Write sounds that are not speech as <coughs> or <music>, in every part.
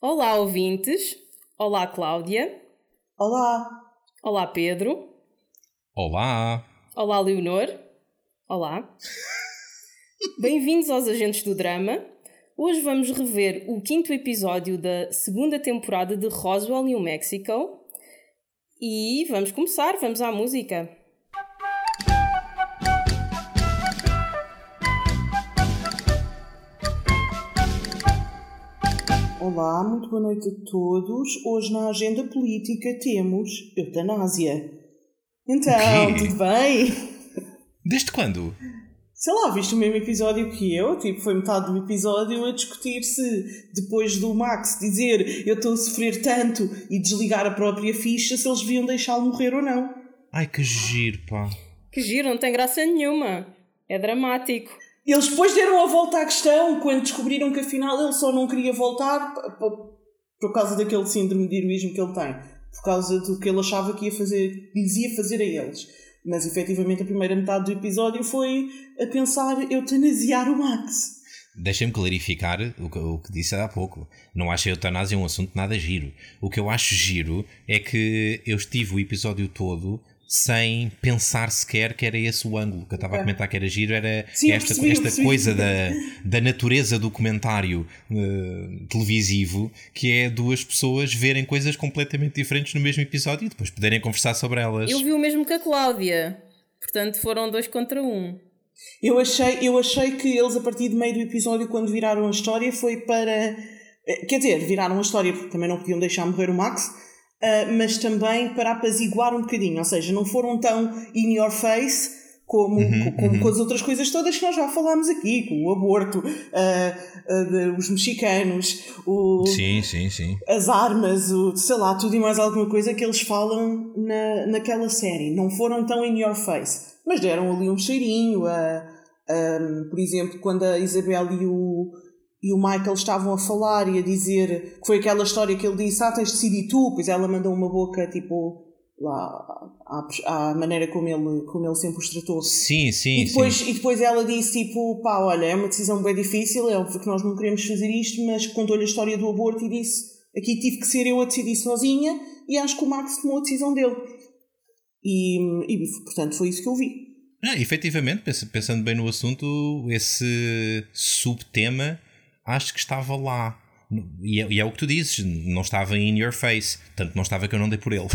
Olá, ouvintes. Olá, Cláudia. Olá. Olá, Pedro. Olá. Olá, Leonor. Olá. Bem-vindos aos Agentes do Drama. Hoje vamos rever o quinto episódio da segunda temporada de Roswell, New Mexico. E vamos começar, vamos à música. Olá, muito boa noite a todos. Hoje na agenda política temos eutanásia. Então, quê? tudo bem? Desde quando? Sei lá, viste o mesmo episódio que eu? Tipo, foi metade do episódio a discutir se depois do Max dizer eu estou a sofrer tanto e desligar a própria ficha, se eles deviam deixá-lo morrer ou não. Ai que giro, pá. Que giro, não tem graça nenhuma. É dramático. Eles depois deram a volta à questão quando descobriram que afinal ele só não queria voltar por causa daquele síndrome de heroísmo que ele tem. Por causa do que ele achava que ia fazer, lhes ia fazer a eles. Mas efetivamente a primeira metade do episódio foi a pensar eutanasiar o Max. Deixem-me clarificar o que, o que disse há pouco. Não acho a eutanásia um assunto nada giro. O que eu acho giro é que eu estive o episódio todo sem pensar sequer que era esse o ângulo que eu estava a comentar que era giro, era Sim, esta, percebi, esta coisa da, <laughs> da natureza do comentário eh, televisivo, que é duas pessoas verem coisas completamente diferentes no mesmo episódio e depois poderem conversar sobre elas. Eu vi o mesmo que a Cláudia. Portanto, foram dois contra um. Eu achei, eu achei que eles, a partir do meio do episódio, quando viraram a história, foi para. eh, Quer dizer, viraram a história porque também não podiam deixar morrer o Max, ah, mas também para apaziguar um bocadinho. Ou seja, não foram tão in your face como, co- como com as outras coisas todas que nós já falámos aqui, com o aborto, ah, ah, de- os mexicanos, o, Sim, sim, sim. as armas, o, sei lá, tudo e mais alguma coisa que eles falam na, naquela série. Não foram tão in your face, mas deram ali um cheirinho. A, a- por exemplo, quando a Isabel e o, e o Michael estavam a falar e a dizer que foi aquela história que ele disse: Ah, tens de decidir tu. Pois ela mandou uma boca tipo lá à, à maneira como ele, como ele sempre os tratou. Sim, sim, E depois, sim. e depois ela disse tipo, pá, olha, é uma decisão bem difícil, é óbvio que nós não queremos fazer isto, mas contou-lhe a história do aborto e disse, aqui tive que ser eu a decidir sozinha e acho que o Max tomou a decisão dele. E, e portanto foi isso que eu vi. Ah, efetivamente, pens- pensando bem no assunto, esse subtema acho que estava lá. E é, e é o que tu dizes, não estava in your face, tanto não estava que eu não dei por ele.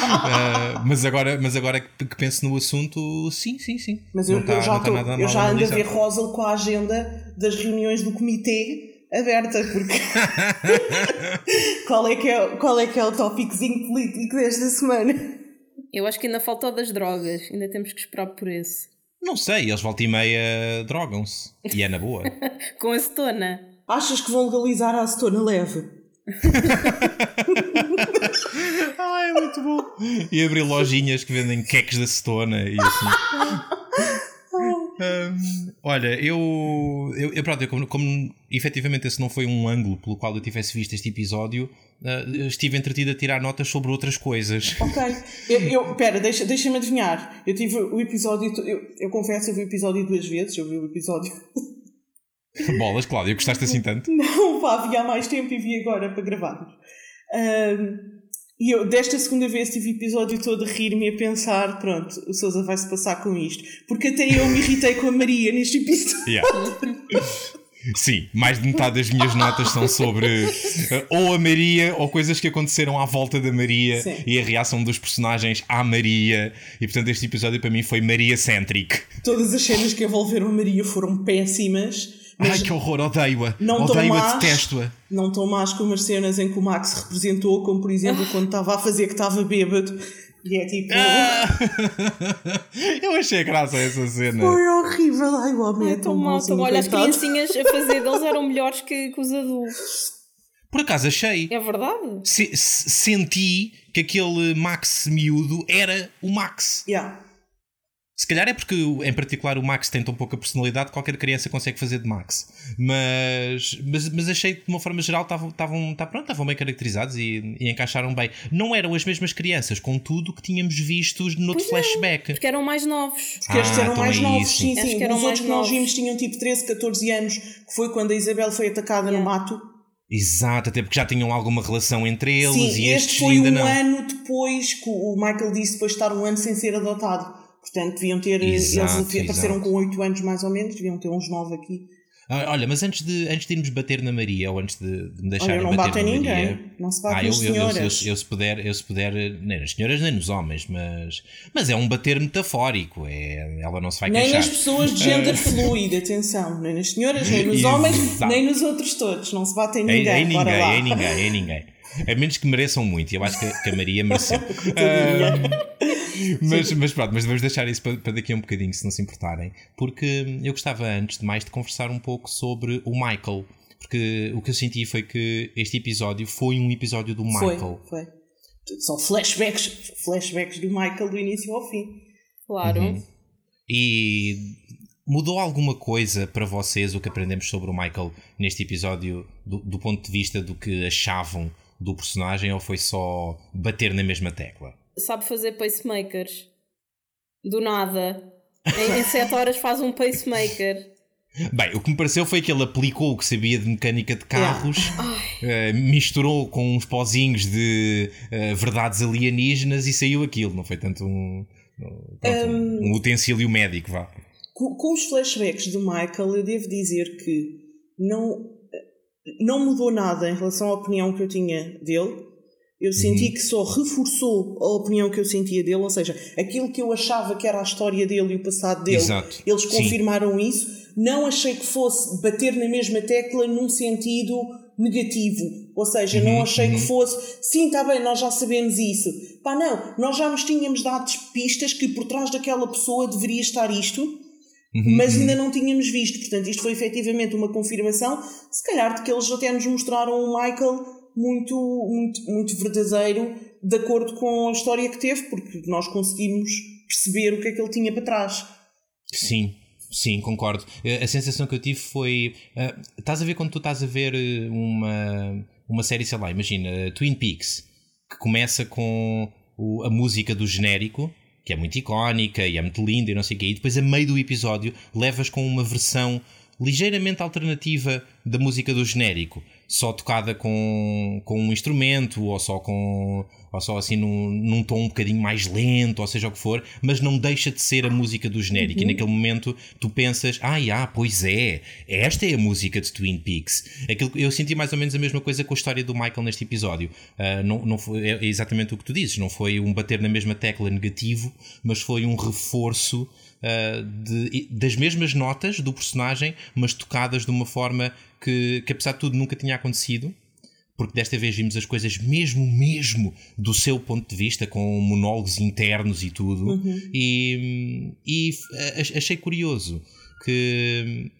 Ah, <laughs> mas agora, mas agora que que penso no assunto, sim, sim, sim. Mas eu, está, eu já, está tô- nada eu já ando a ver Rosal com a agenda das reuniões do comitê aberta, porque <laughs> qual, é que é, qual é que é o tópicozinho político desta semana? Eu acho que ainda falta o das drogas. Ainda temos que esperar por esse. Não sei, eles volta e meia drogam-se. E é na boa. <laughs> Com acetona. Achas que vão legalizar a acetona leve? <laughs> Ai, muito bom. E abrir lojinhas que vendem queques da cetona e assim. <laughs> Hum, olha, eu, eu, eu, pronto, eu como, como efetivamente esse não foi um ângulo pelo qual eu tivesse visto este episódio, ah, estive entretido a tirar notas sobre outras coisas. <laughs> Ok. Eu, eu, pera, deixa, deixa-me adivinhar. Eu tive o episódio. Eu, eu confesso, eu vi o episódio duas vezes. Eu vi o episódio. <laughs> Bolas, Cláudia, gostaste assim tanto? Não, pá, vi há mais tempo e vi agora para gravarmos. E eu, desta segunda vez, tive o episódio todo a rir-me e a pensar: pronto, o Sousa vai-se passar com isto. Porque até eu me irritei com a Maria neste episódio. Yeah. Sim, mais de metade das minhas notas são sobre eh, ou a Maria ou coisas que aconteceram à volta da Maria Sim. e a reação dos personagens à Maria. E portanto, este episódio para mim foi Maria-centric. Todas as cenas que envolveram a Maria foram péssimas. Mas Ai que horror, odeio-a. não tão Odeio-a, detesto-a. não tão más como as cenas em que o Max representou, como por exemplo quando estava a fazer que estava bêbado. E é tipo. Ah! <laughs> Eu achei graça essa cena. Foi horrível. Ai, o homem é Tão mal, tão Olha, as criancinhas a fazer deles eram melhores que, que os adultos. Por acaso achei. É verdade? Se- se- senti que aquele Max miúdo era o Max. Yeah. Se calhar é porque, em particular, o Max tem tão pouca personalidade que qualquer criança consegue fazer de Max. Mas, mas, mas achei que, de uma forma geral, estavam, estavam, tá, pronto, estavam bem caracterizados e, e encaixaram bem. Não eram as mesmas crianças, contudo, que tínhamos visto no Pois é. flashback. Porque eram mais novos. Porque estes Ah, eram então mais é novos, isso. sim, sim. que eram Os outros que nós vimos tinham tipo 13, 14 anos, que foi quando a Isabel foi atacada no mato. Exato, até porque já tinham alguma relação entre eles Sim, e estes este foi ainda um não. ano depois que o Michael disse depois de estar um ano sem ser adotado. Portanto, deviam ter. Exato, eles apareceram com 8 anos mais ou menos, deviam ter uns 9 aqui. Ah, Olha, mas antes de, antes de irmos bater na Maria, ou antes de, de me Olha, deixarem não bater batem na ninguém. Maria. Não se bate Ah, eu, nas eu, eu, eu, senhoras. eu se puder, eu se puder, nem nas senhoras nem nos homens, mas, mas é um bater metafórico, é, ela não se vai nem queixar. nas pessoas de género <laughs> fluido, atenção. Nem nas senhoras, nem nos homens, nem nos outros todos. Não se batem Em, ninguém. em Bora ninguém, em ninguém, em ninguém. A menos que mereçam muito, e eu acho que, que a Maria mereceu. <laughs> Coitadinha. Mas, mas pronto, mas vamos deixar isso para, para daqui a um bocadinho, se não se importarem, porque eu gostava antes de mais de conversar um pouco sobre o Michael. Porque o que eu senti foi que este episódio foi um episódio do Foi, Michael. foi. Só flashbacks, flashbacks do Michael do início ao fim. Claro. Uhum. E mudou alguma coisa para vocês o que aprendemos sobre o Michael neste episódio, do, do ponto de vista do que achavam do personagem, ou foi só bater na mesma tecla? Sabe fazer pacemakers. Do nada. Em, em 7 horas faz um pacemaker. Bem, o que me pareceu foi que ele aplicou o que sabia de mecânica de carros, eh, misturou com uns pozinhos de eh, verdades alienígenas e saiu aquilo. Não foi tanto um, pronto, um, um utensílio médico, vá. Com, com os flashbacks do Michael, eu devo dizer que não, não mudou nada em relação à opinião que eu tinha dele. Eu Uhum. senti que só reforçou a opinião que eu sentia dele, ou seja, aquilo que eu achava que era a história dele e o passado dele, Exato. eles Sim. confirmaram isso. Não achei que fosse bater na mesma tecla num sentido negativo. Ou seja, Uhum, não achei que fosse, sim, está bem, nós já sabemos isso. Pá, não, nós já nos tínhamos dado pistas que por trás daquela pessoa deveria estar isto Uhum, mas ainda não tínhamos visto. Portanto, isto foi efetivamente uma confirmação, se calhar, de que eles até nos mostraram um Michael muito, muito, muito verdadeiro, de acordo com a história que teve, porque nós conseguimos perceber o que é que ele tinha para trás. Sim, sim, concordo. Eh, A sensação que eu tive foi. eh, estás a ver quando tu estás a ver eh, uma, uma série, sei lá, imagina, Twin Peaks, que começa com o- a música do genérico, que é muito icónica e é muito linda e não sei o quê, e depois, a meio do episódio, levas com uma versão ligeiramente alternativa da música do genérico, só tocada com, com um instrumento ou só com ou só assim num, num tom um bocadinho mais lento, ou seja o que for, mas não deixa de ser a música do genérico. E naquele momento tu pensas, ah, já, pois é, esta é a música de Twin Peaks. Aquilo, eu senti mais ou menos a mesma coisa com a história do Michael neste episódio. Ah, não, não foi, é exatamente o que tu dizes, não foi um bater na mesma tecla negativo, mas foi um reforço uh, de- das mesmas notas do personagem, mas tocadas de uma forma que, que apesar de tudo nunca tinha acontecido. Porque desta vez vimos as coisas mesmo, mesmo do seu ponto de vista, com monólogos internos e tudo. E, e uh, ach- achei curioso que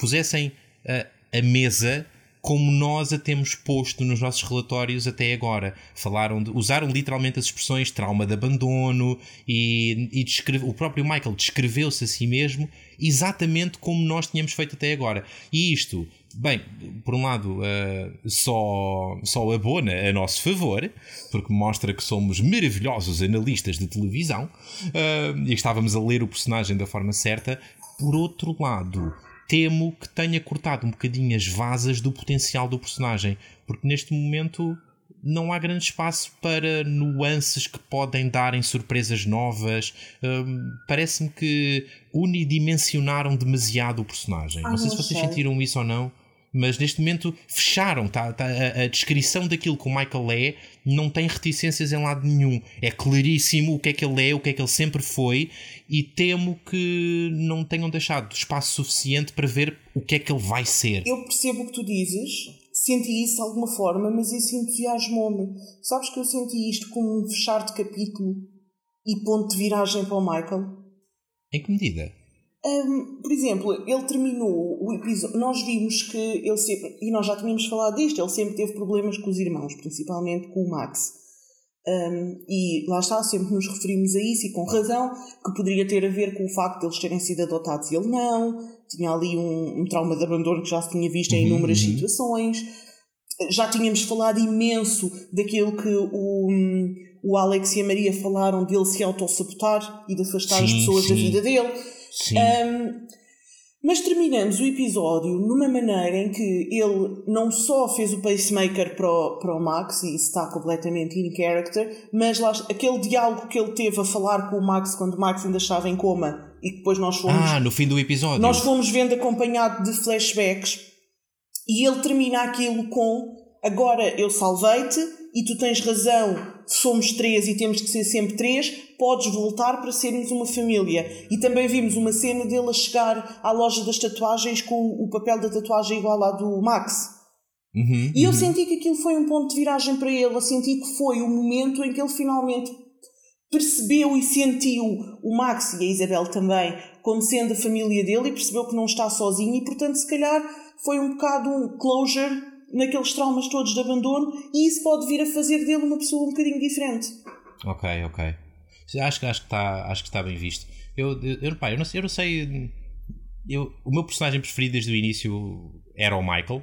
pusessem uh, a mesa como nós a temos posto nos nossos relatórios até agora. Falaram de, usaram literalmente as expressões trauma de abandono e, e descreve- o próprio Michael descreveu-se a si mesmo exatamente como nós tínhamos feito até agora. E isto, bem, por um lado, eh, só, só abona a nosso favor, porque mostra que somos maravilhosos analistas de televisão eh, e estávamos a ler o personagem da forma certa. Por outro lado, temo que tenha cortado um bocadinho as vasas do potencial do personagem, porque neste momento não há grande espaço para nuances que podem dar em surpresas novas. Hum, Parece-me que unidimensionaram demasiado o personagem. Ah, não sei se vocês sentiram isso ou não. Mas neste momento fecharam, tá, tá, a, a descrição daquilo que o Michael é não tem reticências em lado nenhum. É claríssimo o que é que ele é, o que é que ele sempre foi, e temo que não tenham deixado espaço suficiente para ver o que é que ele vai ser. Eu percebo o que tu dizes, senti isso de alguma forma, mas isso entusiasmou-me. Sabes que eu senti isto como um fechar de capítulo e ponto de viragem para o Michael? Em que medida? Hum, por exemplo, ele terminou o episódio. Nós vimos que ele sempre. E nós já tínhamos falado disto, ele sempre teve problemas com os irmãos, principalmente com o Max. Hum, e lá está, sempre nos referimos a isso e com razão, que poderia ter a ver com o facto de eles terem sido adotados e ele não. Tinha ali um, um trauma de abandono que já se tinha visto em Uhum, inúmeras uhum. situações. Já tínhamos falado imenso daquilo que o, o Alex e a Maria falaram dele se autossabotar e de afastar as Sim, pessoas da sim. vida dele. Sim. Um, Mas terminamos o episódio numa maneira em que ele não só fez o pacemaker para o, para o Max, e isso está completamente in character, mas lá, aquele diálogo que ele teve a falar com o Max quando o Max ainda estava em coma e depois nós fomos. Ah, no fim do episódio. Nós fomos vendo acompanhado de flashbacks e ele termina aquilo com agora eu salvei-te e tu tens razão somos três e temos que ser sempre três, podes voltar para sermos uma família. E também vimos uma cena dele a chegar à loja das tatuagens com o papel da tatuagem igual à do Max. Uhum, e eu uhum. senti que aquilo foi um ponto de viragem para ele. Eu senti que foi o momento em que ele finalmente percebeu e sentiu o Max e a Isabel também como sendo a família dele e percebeu que não está sozinho e portanto se calhar foi um bocado um closure naqueles traumas todos de abandono e isso pode vir a fazer dele uma pessoa um bocadinho diferente. Ok, ok. Acho, acho, que, está, acho que está bem visto. Eu, eu, eu, pá, eu, não, eu não sei. Eu, o meu personagem preferido desde o início era o Michael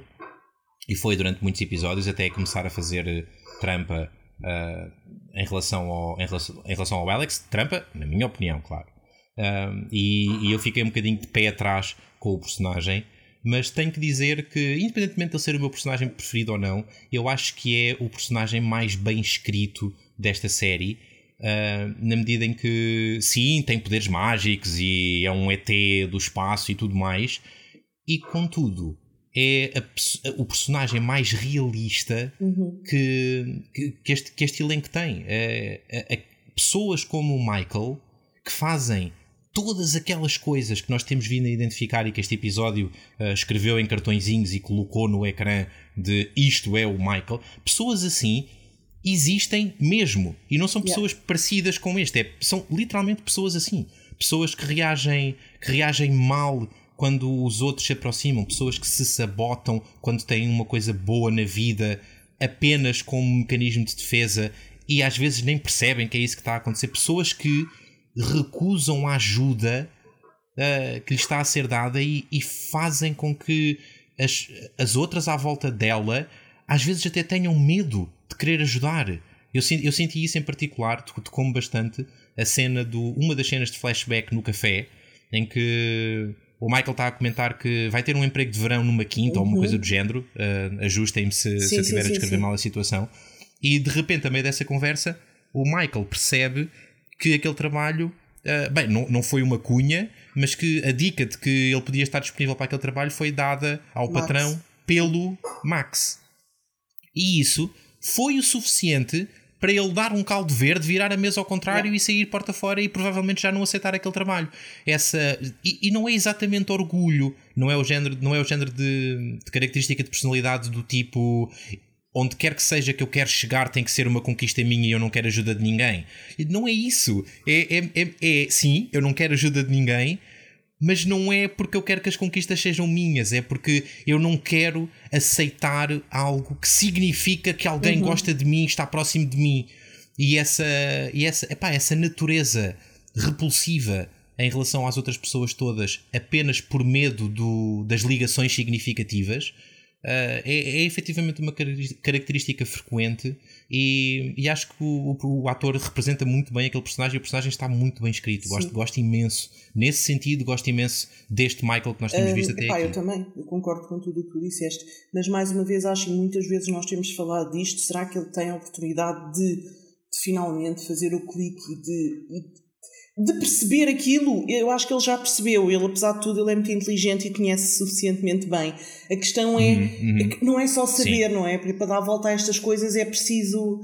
e foi durante muitos episódios até começar a fazer eh, trampa uh, em, relação ao, em, relação, em relação ao Alex. Trampa, na minha opinião, claro. Uh, e, e eu fiquei um bocadinho de pé atrás com o personagem mas tenho que dizer que, independentemente de ele ser o meu personagem preferido ou não, eu acho que é o personagem mais bem escrito desta série. Uh, na medida em que, sim, tem poderes mágicos e é um ET do espaço e tudo mais, e contudo, é a, o personagem mais realista uhum. que, que, este, que este elenco tem. É, é, é, pessoas como o Michael que fazem todas aquelas coisas que nós temos vindo a identificar e que este episódio uh, escreveu em cartõezinhos e colocou no ecrã de isto é o Michael, pessoas assim existem mesmo e não são pessoas yeah. parecidas com este, é, são literalmente pessoas assim, pessoas que reagem, que reagem mal quando os outros se aproximam, pessoas que se sabotam quando têm uma coisa boa na vida apenas como mecanismo de defesa e às vezes nem percebem que é isso que está a acontecer, pessoas que recusam a ajuda uh, que lhe está a ser dada e, e fazem com que as, as outras à volta dela às vezes até tenham medo de querer ajudar. Eu, eu senti isso em particular, tocou-me bastante a cena do. uma das cenas de flashback no café, em que o Michael está a comentar que vai ter um emprego de verão numa quinta uhum. ou uma coisa do género. Uh, Ajustem-me se, se eu estiver a descrever sim. mal a situação. E de repente, a meio dessa conversa, o Michael percebe que aquele trabalho, uh, bem, não, não foi uma cunha, mas que a dica de que ele podia estar disponível para aquele trabalho foi dada ao Max. patrão pelo Max. E isso foi o suficiente para ele dar um caldo verde, virar a mesa ao contrário yeah. e sair porta fora e provavelmente já não aceitar aquele trabalho. Essa e, e, não é exatamente orgulho, não é o género, não é o género de, de característica de personalidade do tipo onde quer que seja que eu quero chegar tem que ser uma conquista minha e eu não quero ajuda de ninguém. E não é isso. É, é, é, é, sim, eu não quero ajuda de ninguém, mas não é porque eu quero que as conquistas sejam minhas, é porque eu não quero aceitar algo que significa que alguém uhum. gosta de mim, está próximo de mim. E essa, e essa, epá, essa natureza repulsiva em relação às outras pessoas todas apenas por medo do, das ligações significativas é, é efetivamente uma característica frequente e, e acho que o, o, o, ator representa muito bem aquele personagem e o personagem está muito bem escrito. Gosto, gosto imenso. Nesse sentido, gosto imenso deste Michael que nós temos visto até epá, aqui. Eu também, eu concordo com tudo o que tu disseste, mas mais uma vez acho que muitas vezes nós temos falado disto. Será que ele tem a oportunidade de, de finalmente fazer o clique e de, de perceber aquilo, eu acho que ele já percebeu. Ele, apesar de tudo, ele é muito inteligente e conhece suficientemente bem. A questão é, uhum, uhum. é que não é só saber, Sim. não é? Porque para dar a volta a estas coisas é preciso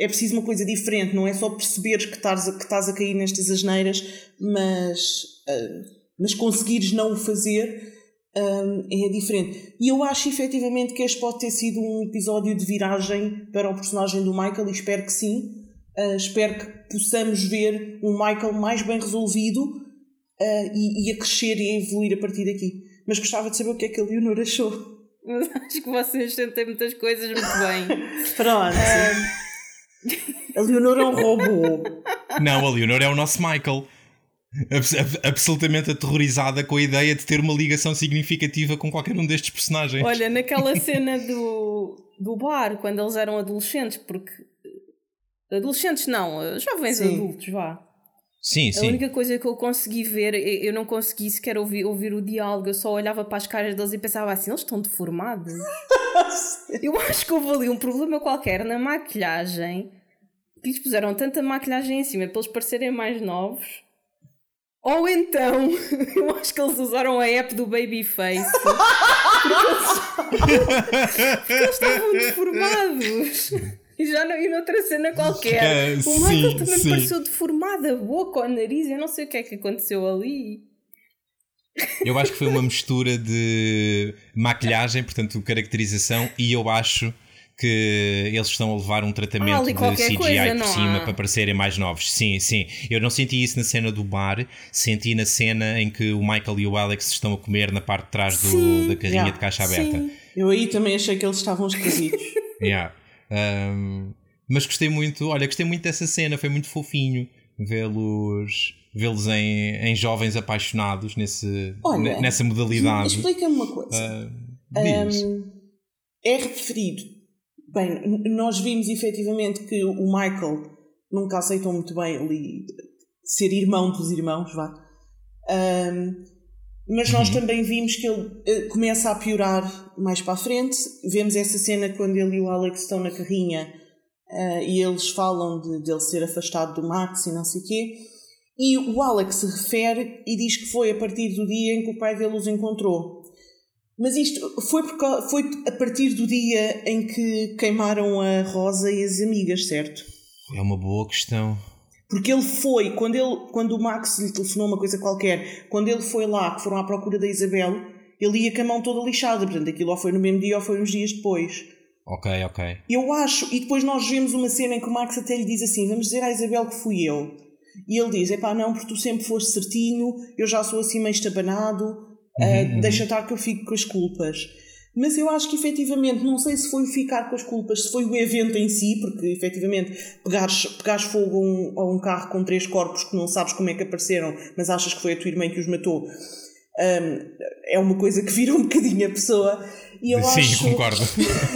é preciso uma coisa diferente, não é só perceberes que estás a, que estás a cair nestas asneiras, mas, uh, mas conseguires não o fazer um, é diferente. E eu acho efetivamente que este pode ter sido um episódio de viragem para o personagem do Michael e espero que sim. Uh, espero que possamos ver um Michael mais bem resolvido uh, e, e, a crescer e a evoluir a partir daqui. Mas gostava de saber o que é que a Leonor achou. <laughs> Acho que vocês sentem muitas coisas muito bem. <laughs> Pronto. a Leonor é um robô. Não, a Leonor é o nosso Michael. Abs absolutamente aterrorizada com a ideia de ter uma ligação significativa com qualquer um destes personagens. Olha, naquela <laughs> cena do, do bar, quando eles eram adolescentes, porque Adolescentes não, jovens Sim. adultos, vá. Sim, sim. A única coisa que eu consegui ver, eu não consegui sequer ouvir, ouvir o diálogo, eu só olhava para as caras deles e pensava assim, eles estão deformados. <laughs> eu acho que houve ali um problema qualquer na maquilhagem, que lhes puseram tanta maquilhagem em cima para eles parecerem mais novos. Ou então, <laughs> eu acho que eles usaram a app do Babyface. Porque eles, <laughs> porque eles estavam deformados. E <laughs> já não, e noutra cena qualquer. Uh, o Michael sim, também sim. pareceu deformado, a boca, o nariz, eu não sei o que é que aconteceu ali. Eu acho que foi uma mistura de maquilhagem, portanto, caracterização, e eu acho que eles estão a levar um tratamento ah, de CGI coisa, por cima há. para parecerem mais novos. Sim, sim. Eu não senti isso na cena do bar, senti na cena em que o Michael e o Alex estão a comer na parte de trás do, da carrinha yeah, de caixa aberta. Sim. Eu aí também achei que eles estavam esquisitos. <laughs> yeah. Um, mas gostei muito, olha, gostei muito dessa cena, foi muito fofinho vê-los vê-los em, em jovens apaixonados nesse, olha, nessa modalidade. Explica-me uma coisa. Uh, um, é referido. Bem, nós vimos efetivamente que o Michael nunca aceitou muito bem ali ser irmão dos irmãos, vá. Um, mas nós uhum. também vimos que ele uh, começa a piorar mais para a frente. Vemos essa cena quando ele e o Alex estão na carrinha uh, e eles falam de, de ele ser afastado do Max e não sei o quê. E o Alex se refere e diz que foi a partir do dia em que o pai dele os encontrou. Mas isto foi, porque, foi a partir do dia em que queimaram a Rosa e as amigas, certo? É uma boa questão. Porque ele foi, quando, ele, quando o Max lhe telefonou uma coisa qualquer, quando ele foi lá, que foram à procura da Isabel, ele ia com a mão toda lixada. Portanto, aquilo ou foi no mesmo dia ou foi uns dias depois. Ok, ok. Eu acho, e depois nós vemos uma cena em que o Max até lhe diz assim: vamos dizer à Isabel que fui eu. E ele diz: é pá, não, porque tu sempre foste certinho, eu já sou assim meio estabanado, uhum, uh, deixa estar que eu fico com as culpas. Mas eu acho que efetivamente, não sei se foi ficar com as culpas, se foi o evento em si, porque efetivamente pegares, pegares fogo a um, a um carro com três corpos que não sabes como é que apareceram, mas achas que foi a tua irmã que os matou, um, é uma coisa que vira um bocadinho a pessoa. E eu Sim, acho, concordo.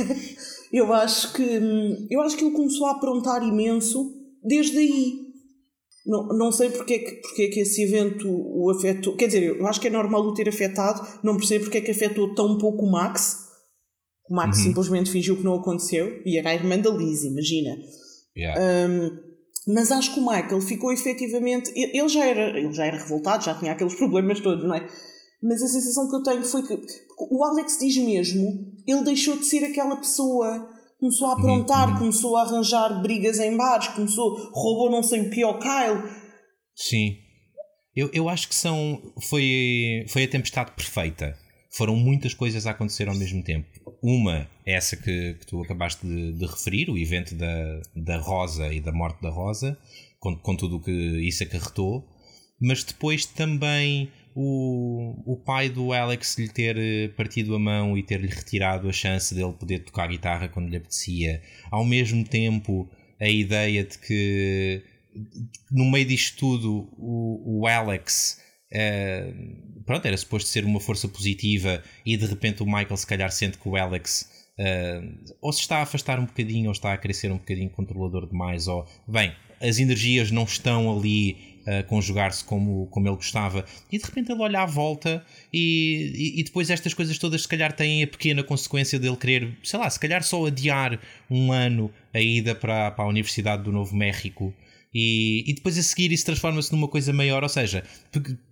<laughs> eu acho que eu acho que ele começou a aprontar imenso desde aí. Não, não sei porque é, que, porque é que esse evento o afetou. Quer dizer, eu acho que é normal o ter afetado, não percebo porque é que afetou tão pouco o Max. O Max uhum. simplesmente fingiu que não aconteceu e era a irmã da Liz, imagina. Yeah. Um, mas acho que o Michael ficou efetivamente. Ele já, era, ele já era revoltado, já tinha aqueles <laughs> problemas todos, não é? Mas a sensação que eu tenho foi que o Alex diz mesmo, ele deixou de ser aquela pessoa começou a aprontar, uhum. começou a arranjar brigas em bares, começou, roubou não sei o pior Kyle. Sim. Eu, eu acho que são. Foi, foi a tempestade perfeita. Foram muitas coisas a acontecer ao mesmo tempo. Uma, essa que, que tu acabaste de, de, referir, o evento da, da Rosa e da morte da Rosa, com, com tudo o que isso acarretou, mas depois também o, o pai do Alex lhe ter eh, partido a mão e ter-lhe retirado a chance dele poder tocar guitarra quando lhe apetecia. Ao mesmo tempo, a ideia de que no meio disto tudo o, o Alex eh, pronto, era suposto ser uma força positiva e de repente o Michael se calhar sente que o Alex uh, ou se está a afastar um bocadinho ou está a crescer um bocadinho controlador demais ou bem, as energias não estão ali a conjugar-se como, como ele gostava, e de repente ele olha à volta e, e, e, depois estas coisas todas se calhar têm a pequena consequência dele querer, sei lá, se calhar só adiar um ano a ida para, para a Universidade do Novo México e, e depois a seguir isso transforma-se numa coisa maior, ou seja,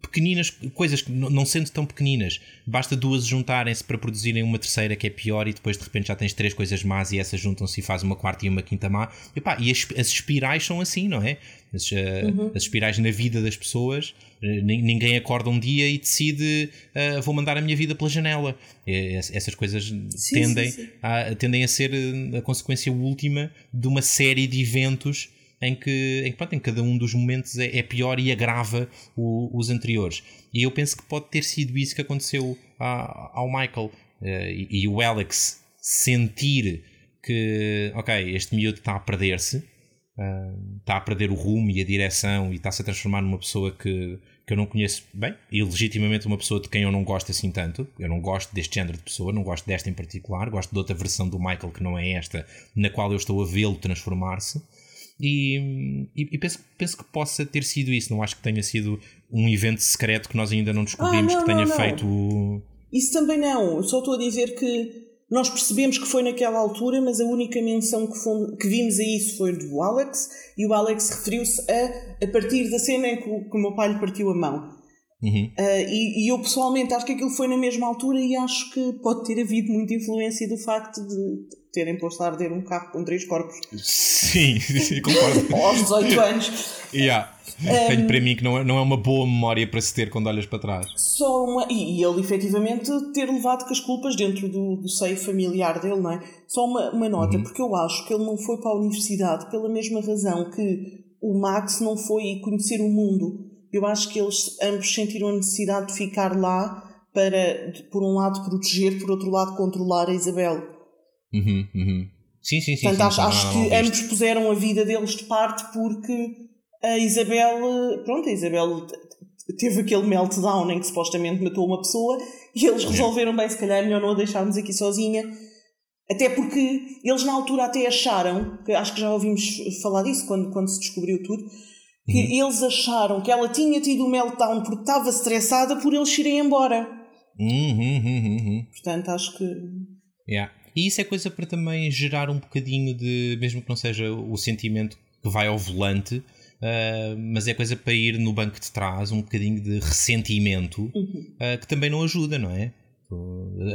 pequeninas coisas que não sendo tão pequeninas, basta duas juntarem-se para produzirem uma terceira que é pior e depois de repente já tens três coisas más e essas juntam-se e faz uma quarta e uma quinta má. E, pá, e as, as espirais são assim, não é? As, eh, uhum. as espirais na vida das pessoas. Eh, ninguém acorda um dia e decide uh, vou mandar a minha vida pela janela. Essas coisas sim, tendem, sim, sim. A, tendem a ser a consequência última de uma série de eventos em que, em pronto, em cada um dos momentos é, é pior e agrava o, os anteriores. E eu penso que pode ter sido isso que aconteceu a, ao Michael uh, e, e, o Alex sentir que, ok, este miúdo está a perder-se, uh, está a perder o rumo e a direção e está-se a transformar numa pessoa que, que eu não conheço bem e legitimamente uma pessoa de quem eu não gosto assim tanto. Eu não gosto deste género de pessoa, não gosto desta em particular, gosto de outra versão do Michael que não é esta, na qual eu estou a vê-lo transformar-se. E, e, e penso, penso que possa ter sido isso. Não acho que tenha sido um evento secreto que nós ainda não descobrimos Ah, não, que tenha não, não. feito. Isso também não. Eu Só estou a dizer que nós percebemos que foi naquela altura, mas a única menção que, fomos- que vimos a isso foi do Alex, e o Alex referiu-se a, a partir da cena em que o, que o meu pai lhe partiu a mão. Uhum. Ah, e, e eu pessoalmente acho que aquilo foi na mesma altura e acho que pode ter havido muita influência do facto de terem posto a arder um carro com três corpos Sim, <laughs> concordo. <laughs> aos 18 <laughs> anos. Yeah. Tenho para mim que não é, não é uma boa memória para se ter quando olhas para trás. Só uma, e, ele efetivamente ter levado com as culpas dentro do, do seio familiar dele, não é? Só uma, uma nota, porque eu acho que ele não foi para a universidade pela mesma razão que o Max não foi conhecer o mundo. Eu acho que eles ambos sentiram a necessidade de ficar lá para, por um lado, proteger, por outro lado, controlar a Isabel. Uhum, uhum. Sim, sim, sim. Portanto, sim, acho, acho que ambos puseram a vida deles de parte porque a Isabel, pronto, a Isabel teve aquele meltdown em que supostamente matou uma pessoa e eles resolveram bem, se calhar é melhor não a deixarmos aqui sozinha. Até porque eles na altura até acharam, que acho que já ouvimos falar disso quando, quando se descobriu tudo, que eles acharam que ela tinha tido o meltdown porque estava estressada por eles irem embora. Uhum, uhum, uhum. Portanto, acho que. Yeah. E isso é coisa para também gerar um bocadinho de, mesmo que não seja o sentimento que vai ao volante, ah, mas é coisa para ir no banco de trás, um bocadinho de ressentimento, ah, que também não ajuda, não é?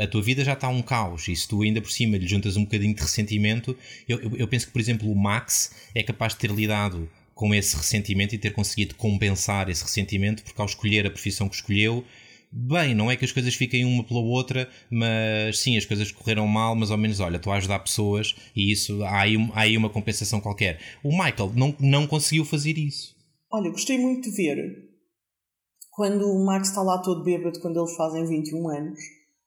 A tua vida já está um caos e se tu ainda por cima lhe juntas um bocadinho de ressentimento, eu, eu, eu penso que, por exemplo, o Max é capaz de ter lidado com esse ressentimento e ter conseguido compensar esse ressentimento porque ao escolher a profissão que escolheu, bem, não é que as coisas fiquem uma pela outra, mas sim, as coisas correram mal, mas ao menos, olha, estou a ajudar pessoas e isso, há aí, há aí uma compensação qualquer. O Michael não, não conseguiu fazer isso. Olha, gostei muito de ver quando o Max está lá todo bêbado quando eles fazem 21 anos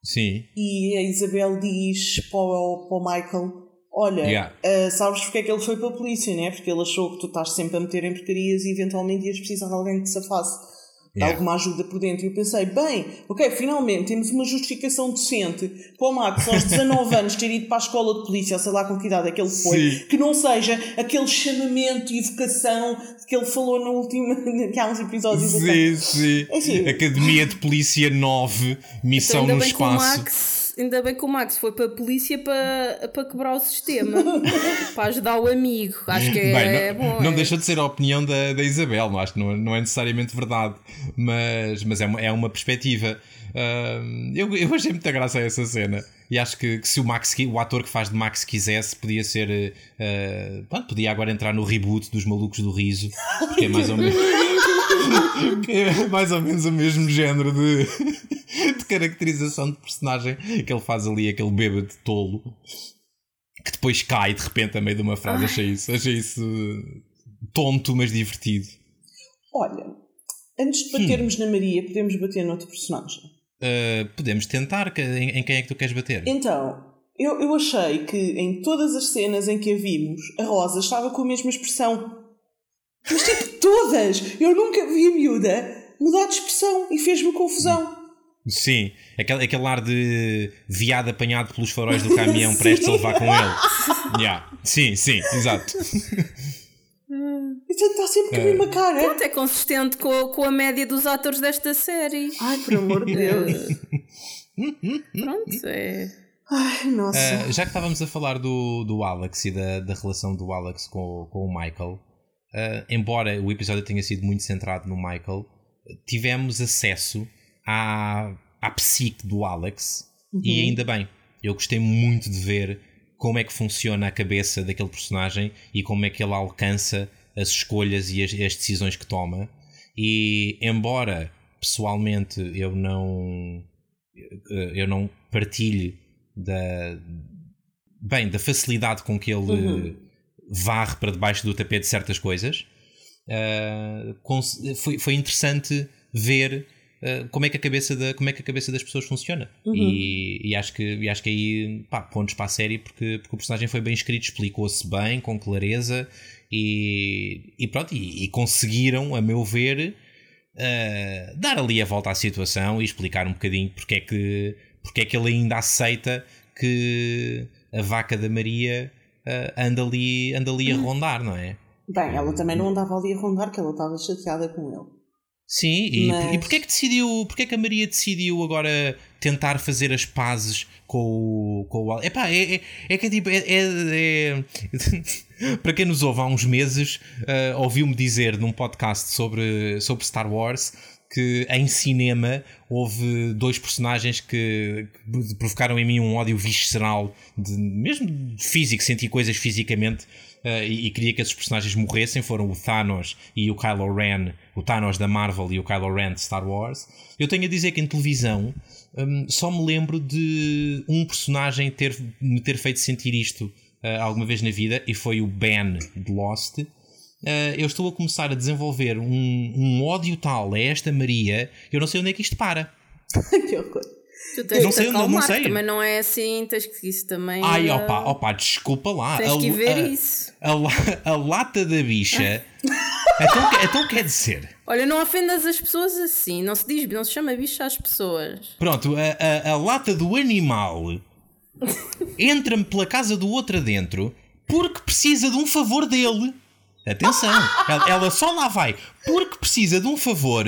Sim. e a Isabel diz para o, para o Michael: Olha, Yeah. ah, sabes porque é que ele foi para a polícia, né? Porque ele achou que tu estás sempre a meter em porcarias e eventualmente ias precisar de alguém que te safasse. Yeah. alguma ajuda por dentro. E eu pensei, bem, ok, finalmente temos uma justificação decente para o Max aos 19 <laughs> anos ter ido para a escola de polícia, ou sei lá com que idade é que ele foi, Sim. que não seja aquele chamamento e vocação que ele falou no último, <laughs> que há uns episódios atrás. Sim, sim. É assim. Academia de Polícia 9, missão Então, no espaço. Ainda bem que o Max foi para a polícia para, para quebrar o sistema, <laughs> para ajudar o amigo. Acho que é, Bem, não, bom. não é- deixou de ser a opinião da, da Isabel, não acho que não, não é necessariamente verdade, mas, mas é, uma, é uma perspectiva. Ahm, eu, eu achei muita graça a essa cena e acho que, que se o Max, o ator que faz de Max quisesse, podia ser. eh, pronto, podia agora entrar no reboot dos Malucos do Riso, que é mais ou menos. <laughs> que é mais ou menos o mesmo género de, <laughs> de caracterização de personagem que ele faz ali, aquele bêbado tolo que depois cai de repente a meio de uma frase. Achei isso, achei isso tonto, mas divertido. Olha, antes de batermos na Maria, podemos bater noutro personagem. Uh, podemos tentar. Em, em quem é que tu queres bater? Então, eu, eu achei que em todas as cenas em que a vimos, a Rosa estava com a mesma expressão. Mas tipo, todas! Eu nunca vi a miúda mudar de expressão e fez-me confusão. Sim, aquele, aquele ar de viado apanhado pelos faróis do caminhão <laughs> prestes a levar com ele. Yeah. Sim, sim, exato. <laughs> Então está sempre com a mesma cara. Pronto, é consistente com, a- com a média dos atores desta série. Ai, por amor de Deus. <laughs> Pronto, é. Ai, nossa. Uh, já que estávamos a falar do, do Alex e da, da relação do Alex com, com o Michael, uh, embora o episódio tenha sido muito centrado no Michael, tivemos acesso à, à psique do Alex e ainda bem. Eu gostei muito de ver como é que funciona a cabeça daquele personagem e como é que ele alcança as escolhas e as, as decisões que toma. E embora pessoalmente eu não eu não partilhe da bem da facilidade com que ele Uhum. varre para debaixo do tapete certas coisas uh, foi, foi interessante ver uh, como é que a cabeça da como é que a cabeça das pessoas funciona e, e acho que e acho que aí pá, pontos para a série porque, porque o personagem foi bem escrito explicou-se bem com clareza e, e pronto e, e conseguiram a meu ver uh, dar ali a volta à situação e explicar um bocadinho porque é que porque é que ele ainda aceita que a vaca da Maria uh, anda ali, anda ali a rondar, não é? Bem, ela também não andava ali a rondar, que ela estava chateada com ele. Sim, e, Mas... e porquê é que decidiu, porquê é que a Maria decidiu agora tentar fazer as pazes com o. Com o Epá, é, é, é que é tipo. É, é, é... <laughs> Para quem nos ouve há uns meses, uh, ouviu-me dizer num podcast sobre, sobre Star Wars que em cinema houve dois personagens que, que provocaram em mim um ódio visceral, de, mesmo físico, senti coisas fisicamente uh, e, e, queria que esses personagens morressem. Foram o Thanos e o Kylo Ren, o Thanos da Marvel e o Kylo Ren de Star Wars. Eu tenho a dizer que em televisão um, só me lembro de um personagem ter, me ter feito sentir isto uh, alguma vez na vida e foi o Ben de Lost uh, eu estou a começar a desenvolver um, um ódio tal a esta Maria, eu não sei onde é que isto para. <laughs> que horror. Tu tens não sei, não, não sei. Mas não é assim, tens que isso também. Ai, opa, opa, desculpa lá. Tens a, que ver a, isso. A, a, a, lata da bicha. <laughs> então, então quer dizer. Olha, não ofendas as pessoas assim. Não se diz, não se chama bicha às pessoas. Pronto, a, a, a lata do animal entra-me pela casa do outro adentro porque precisa de um favor dele. Atenção, ela, ela só lá vai porque precisa de um favor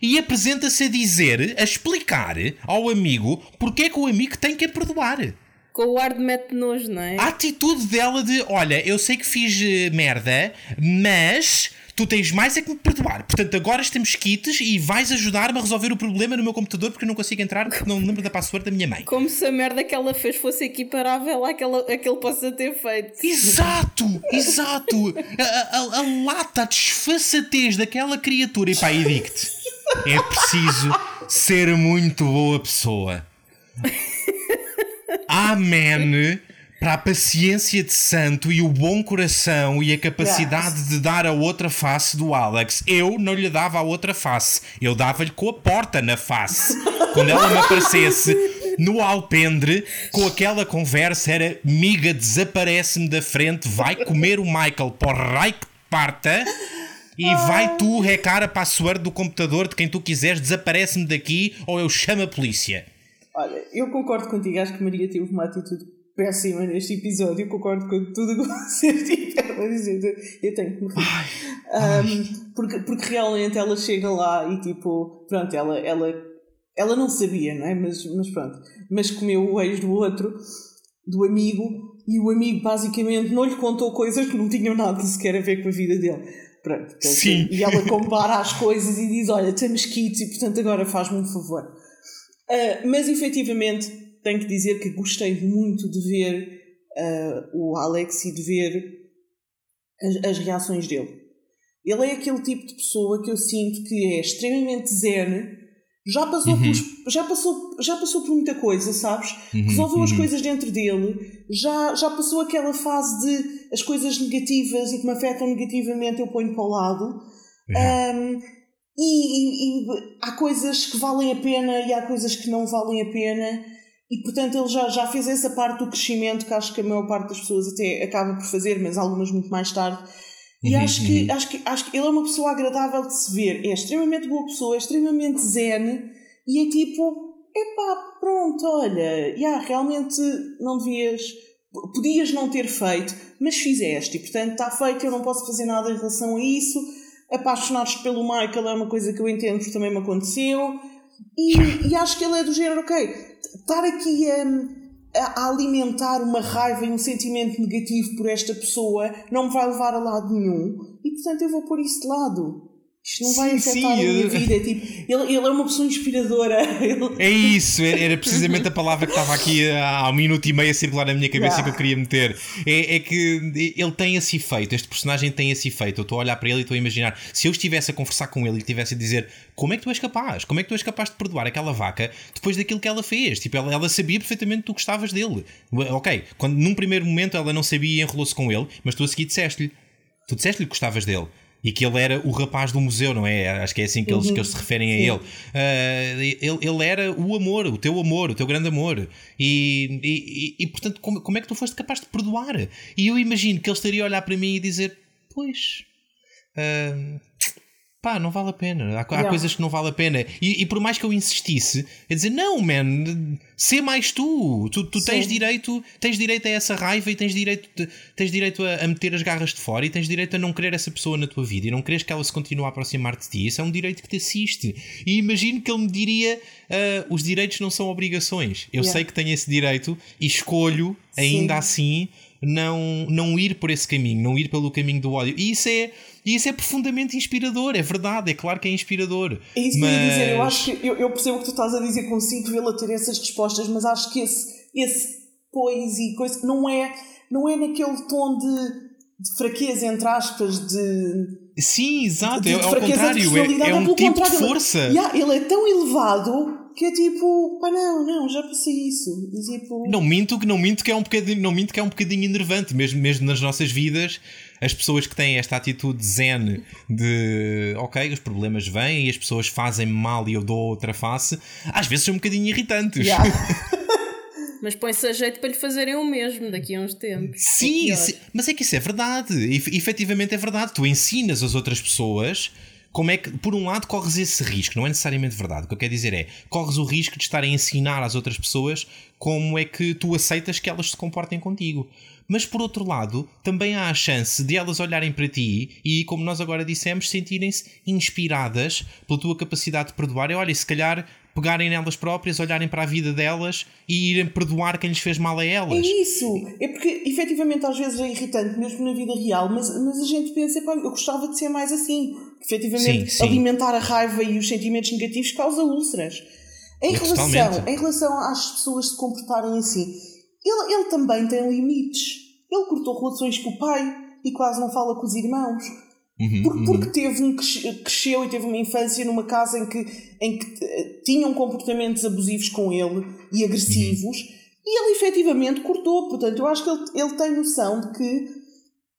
e apresenta-se a dizer, a explicar ao amigo porque é que o amigo tem que a perdoar. Com o ar de mete nojo, não é? A atitude dela de: olha, eu sei que fiz eh, merda, mas tu tens mais é que me perdoar. Portanto, agora estamos quites e vais ajudar-me a resolver o problema no meu computador porque eu não consigo entrar porque não lembro da password da minha mãe. Como se a merda que ela fez fosse equiparável àquela, àquele possa ter feito. Exato! Exato! A, a, a lata, a desfaçatez daquela criatura. E pá, e digo-te: é preciso ser muito boa pessoa. Amém para a paciência de santo e o bom coração e a capacidade yes. de dar a outra face do Alex. Eu não lhe dava a outra face, eu dava-lhe com a porta na face. Quando ela me aparecesse no alpendre, com aquela conversa, era miga, desaparece-me da frente, vai comer o Michael por raio que parta. E vai tu recar a password do computador de quem tu quiseres, desaparece-me daqui ou eu chamo a polícia. Olha, eu concordo contigo, acho que Maria teve uma atitude péssima neste episódio, concordo com tudo o que <laughs> você tiver a dizer. Eu tenho que me rir. Um, porque, porque realmente ela chega lá e tipo, pronto, ela, ela, ela não sabia, não é? Mas, mas pronto. Mas comeu o ex do outro, do amigo, e o amigo basicamente não lhe contou coisas que não tinham nada sequer a ver com a vida dele. Pronto, Sim. E ela compara as coisas e diz: Olha, temos kits e portanto agora faz-me um favor. Uh, mas efetivamente tenho que dizer que gostei muito de ver uh, o Alex e de ver as, as, reações dele. Ele é aquele tipo de pessoa que eu sinto que é extremamente zen, já passou, uhum. por, já passou, já passou por muita coisa, sabes? Uhum, Resolveu uhum. as coisas dentro dele, já, já passou aquela fase de as coisas negativas e que me afetam negativamente eu ponho para o lado. Um, e, e, e, há coisas que valem a pena e há coisas que não valem a pena. E portanto ele já, já fez essa parte do crescimento que acho que a maior parte das pessoas até acaba por fazer, mas algumas muito mais tarde. E uhum, acho, que, uhum. acho, que, acho que ele é uma pessoa agradável de se ver. É extremamente boa pessoa, é extremamente zen e é tipo, epá, pronto, olha, yeah, realmente não devias, podias não ter feito, mas fizeste e portanto está feito, eu não posso fazer nada em relação a isso. Apaixonar-te pelo Michael é uma coisa que eu entendo porque também me aconteceu. E, e acho que ele é do género, ok, estar aqui a, a, alimentar uma raiva e um sentimento negativo por esta pessoa não me vai levar a lado nenhum e portanto eu vou pôr isso de lado. Isto não vai sim, afetar sim. a minha vida. É tipo, ele, ele é uma pessoa inspiradora. <laughs> É isso, era precisamente a palavra que estava aqui há um minuto e meio a circular na minha cabeça yeah. que eu queria meter. É, é, que ele tem esse efeito, este personagem tem esse efeito. Eu estou a olhar para ele e estou a imaginar. Se eu estivesse a conversar com ele e estivesse a dizer como é que tu és capaz? Como é que tu és capaz de perdoar aquela vaca depois daquilo que ela fez? Tipo, ela, ela sabia perfeitamente que tu gostavas dele. Ok, quando num primeiro momento ela não sabia e enrolou-se com ele, mas tu a seguir disseste-lhe. Tu disseste-lhe que gostavas dele e que ele era o rapaz do museu, não é? Acho que é assim que eles, uhum. que eles se referem a ele. Uh, ele. Ele era o amor, o teu amor, o teu grande amor. E, e, e, portanto, como, como é que tu foste capaz de perdoar? E eu imagino que ele estaria a olhar para mim e dizer: Pois. Uh, pá, não vale a pena. Há, há coisas que não vale a pena. E, e, por mais que eu insistisse, é dizer, não, man, sê mais tu. Tu, tu tens direito, tens direito a essa raiva e tens direito, de, tens direito a, a, meter as garras de fora e tens direito a não querer essa pessoa na tua vida e não queres que ela se continue a aproximar de ti. Isso é um direito que te assiste. E imagino que ele me diria: uh, os direitos não são obrigações. Eu yeah. sei que tenho esse direito e escolho, ainda Sim. assim, não, não ir por esse caminho, não ir pelo caminho do ódio. E isso é e isso é profundamente inspirador, é verdade, é claro que é inspirador. É isso mas... que eu ia dizer, eu acho que eu, eu percebo o que tu estás a dizer, consigo vê-la ter essas respostas, mas acho que esse, esse pois e coisa não é, não é naquele tom de, de fraqueza, entre aspas, de. Sim, exato, de, de é ao contrário, é, é, um tipo de força. Yeah, ele é tão elevado que é tipo, pá, não, não, já passei isso. Tipo... Não minto que não minto que é um bocadinho, não minto que é um bocadinho enervante, mesmo, mesmo nas nossas vidas as pessoas que têm esta atitude zen de ok, os problemas vêm e as pessoas fazem mal e eu dou outra face, às vezes são um bocadinho irritantes. Yeah. <laughs> Mas põe-se a jeito para lhe fazerem o mesmo daqui a uns tempos. Sim, sim, mas é que isso é verdade. E, efetivamente é verdade. Tu ensinas as outras pessoas como é que, por um lado, corres esse risco, não é necessariamente verdade. O que eu quero dizer é, corres o risco de estar a ensinar às outras pessoas como é que tu aceitas que elas se comportem contigo mas por outro lado, também há a chance de elas olharem para ti e, como nós agora dissemos, sentirem-se inspiradas pela tua capacidade de perdoar. E olha, se calhar pegarem nelas próprias, olharem para a vida delas e irem perdoar quem lhes fez mal a elas. É isso! É porque efetivamente às vezes é irritante, mesmo na vida real, mas, mas a gente pensa, pá, eu gostava de ser mais assim. Efetivamente, sim, sim. alimentar a raiva e os sentimentos negativos causa úlceras. Em, é relação, em relação às pessoas se comportarem assim, ele, ele também tem limites. Ele cortou relações com o pai e quase não fala com os irmãos. Uhum, porque, uhum. porque teve um, cresceu e teve uma infância numa casa em que, em que uh, tinham comportamentos abusivos com ele e agressivos uhum. e ele efetivamente cortou. Portanto, eu acho que ele, ele tem noção de que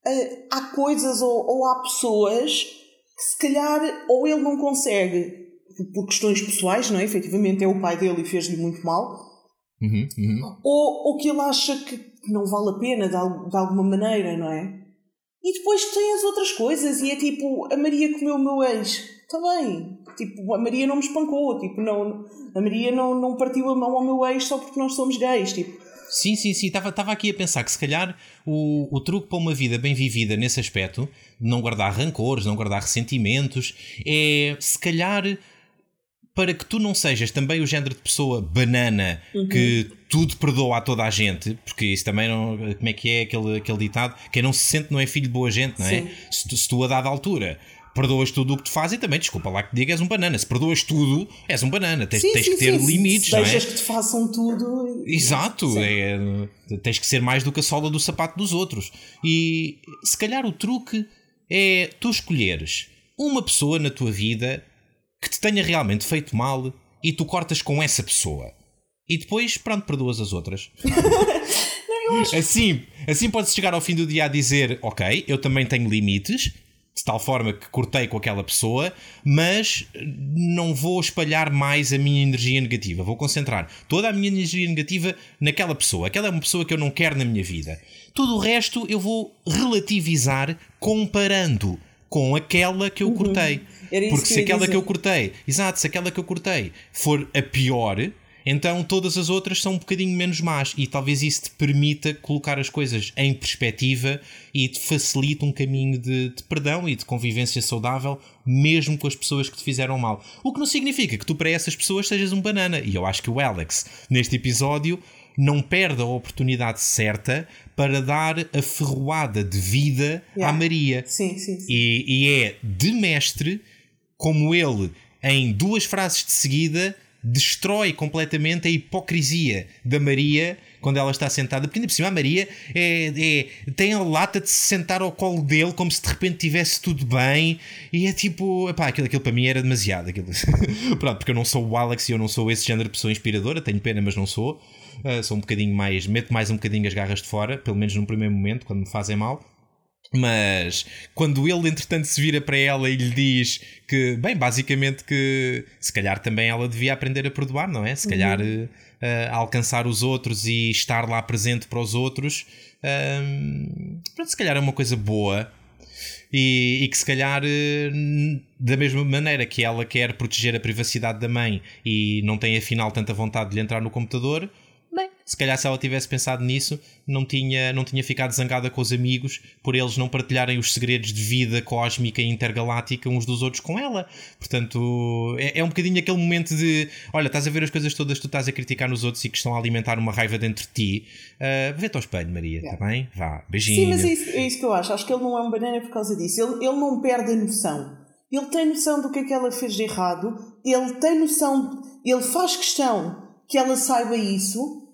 uh, há coisas ou, ou há pessoas que se calhar ou ele não consegue por questões pessoais, não é? Efetivamente é o pai dele e fez-lhe muito mal, Uhum, uhum. Ou, ou que ele acha que não vale a pena de, de alguma maneira, não é? E depois tem as outras coisas e é tipo, a Maria comeu o meu ex. Está bem. Tipo, a Maria não me espancou. Tipo, não, a Maria não, não partiu a mão ao meu ex só porque nós somos gays. Tipo, Sim, sim, sim. Estava aqui a pensar que se calhar o, o truque para uma vida bem vivida nesse aspecto, não guardar rancores, não guardar ressentimentos, é se calhar para que tu não sejas também o género de pessoa banana uhum. que tudo perdoa a toda a gente, porque isso também não. Como é que é aquele, aquele ditado? Quem não se sente não é filho de boa gente, não é? Se tu, se tu a dada altura perdoas tudo o que tu fazes e também, desculpa lá que te diga, és um banana. Se perdoas tudo, és um banana. Tens, sim, tens sim, que ter sim. limites, não é? Deixas que te façam tudo. Exato. É, tens que ser mais do que a sola do sapato dos outros. E se calhar o truque é tu escolheres uma pessoa na tua vida que te tenha realmente feito mal e tu cortas com essa pessoa. E depois, pronto, perdoas as outras. <laughs> assim, assim podes chegar ao fim do dia a dizer: Ok, eu também tenho limites, de tal forma que cortei com aquela pessoa, mas não vou espalhar mais a minha energia negativa. Vou concentrar toda a minha energia negativa naquela pessoa. Aquela é uma pessoa que eu não quero na minha vida. Tudo o resto eu vou relativizar comparando com aquela que eu uhum. cortei. Porque se aquela dizer. que eu cortei, exato, se aquela que eu cortei for a pior, então todas as outras são um bocadinho menos más e talvez isso te permita colocar as coisas em perspectiva e te facilite um caminho de, de, perdão e de convivência saudável, mesmo com as pessoas que te fizeram mal. O que não significa que tu para essas pessoas sejas um banana. E eu acho que o Alex, neste episódio, não perde a oportunidade certa para dar a ferroada de vida yeah. à Maria. Sim, sim, sim. E, e é de mestre como ele, em duas frases de seguida, destrói completamente a hipocrisia da Maria quando ela está sentada, porque ainda por cima a Maria é, é, tem a lata de se sentar ao colo dele como se de repente tivesse tudo bem e é tipo, epá, aquilo, aquilo para mim era demasiado. Aquilo. <laughs> Pronto, porque eu não sou o Alex e eu não sou esse género de pessoa inspiradora, tenho pena, mas não sou. Uh, sou um bocadinho mais, meto mais um bocadinho as garras de fora, pelo menos num primeiro momento, quando me fazem mal. Mas quando ele, entretanto, se vira para ela e lhe diz que, bem, basicamente que se calhar também ela devia aprender a perdoar, não é? Se calhar uhum. uh, alcançar os outros e estar lá presente para os outros, um, pronto, se calhar é uma coisa boa. e, e que se calhar eh, da mesma maneira que ela quer proteger a privacidade da mãe e não tem afinal tanta vontade de lhe entrar no computador, se calhar se ela tivesse pensado nisso, não tinha, não tinha ficado zangada com os amigos por eles não partilharem os segredos de vida cósmica e intergaláctica uns dos outros com ela. Portanto, é, é um bocadinho aquele momento de: olha, estás a ver as coisas todas que tu estás a criticar nos outros e que estão a alimentar uma raiva dentro de ti. Uh, Vê-te ao espelho, Maria, está yeah. bem? Vá, beijinho. Sim, mas é isso, é isso, que eu acho. Acho que ele não é um banana por causa disso. Ele, ele não perde a noção. Ele tem noção do que é que ela fez de errado, ele tem noção, ele faz questão que ela saiba isso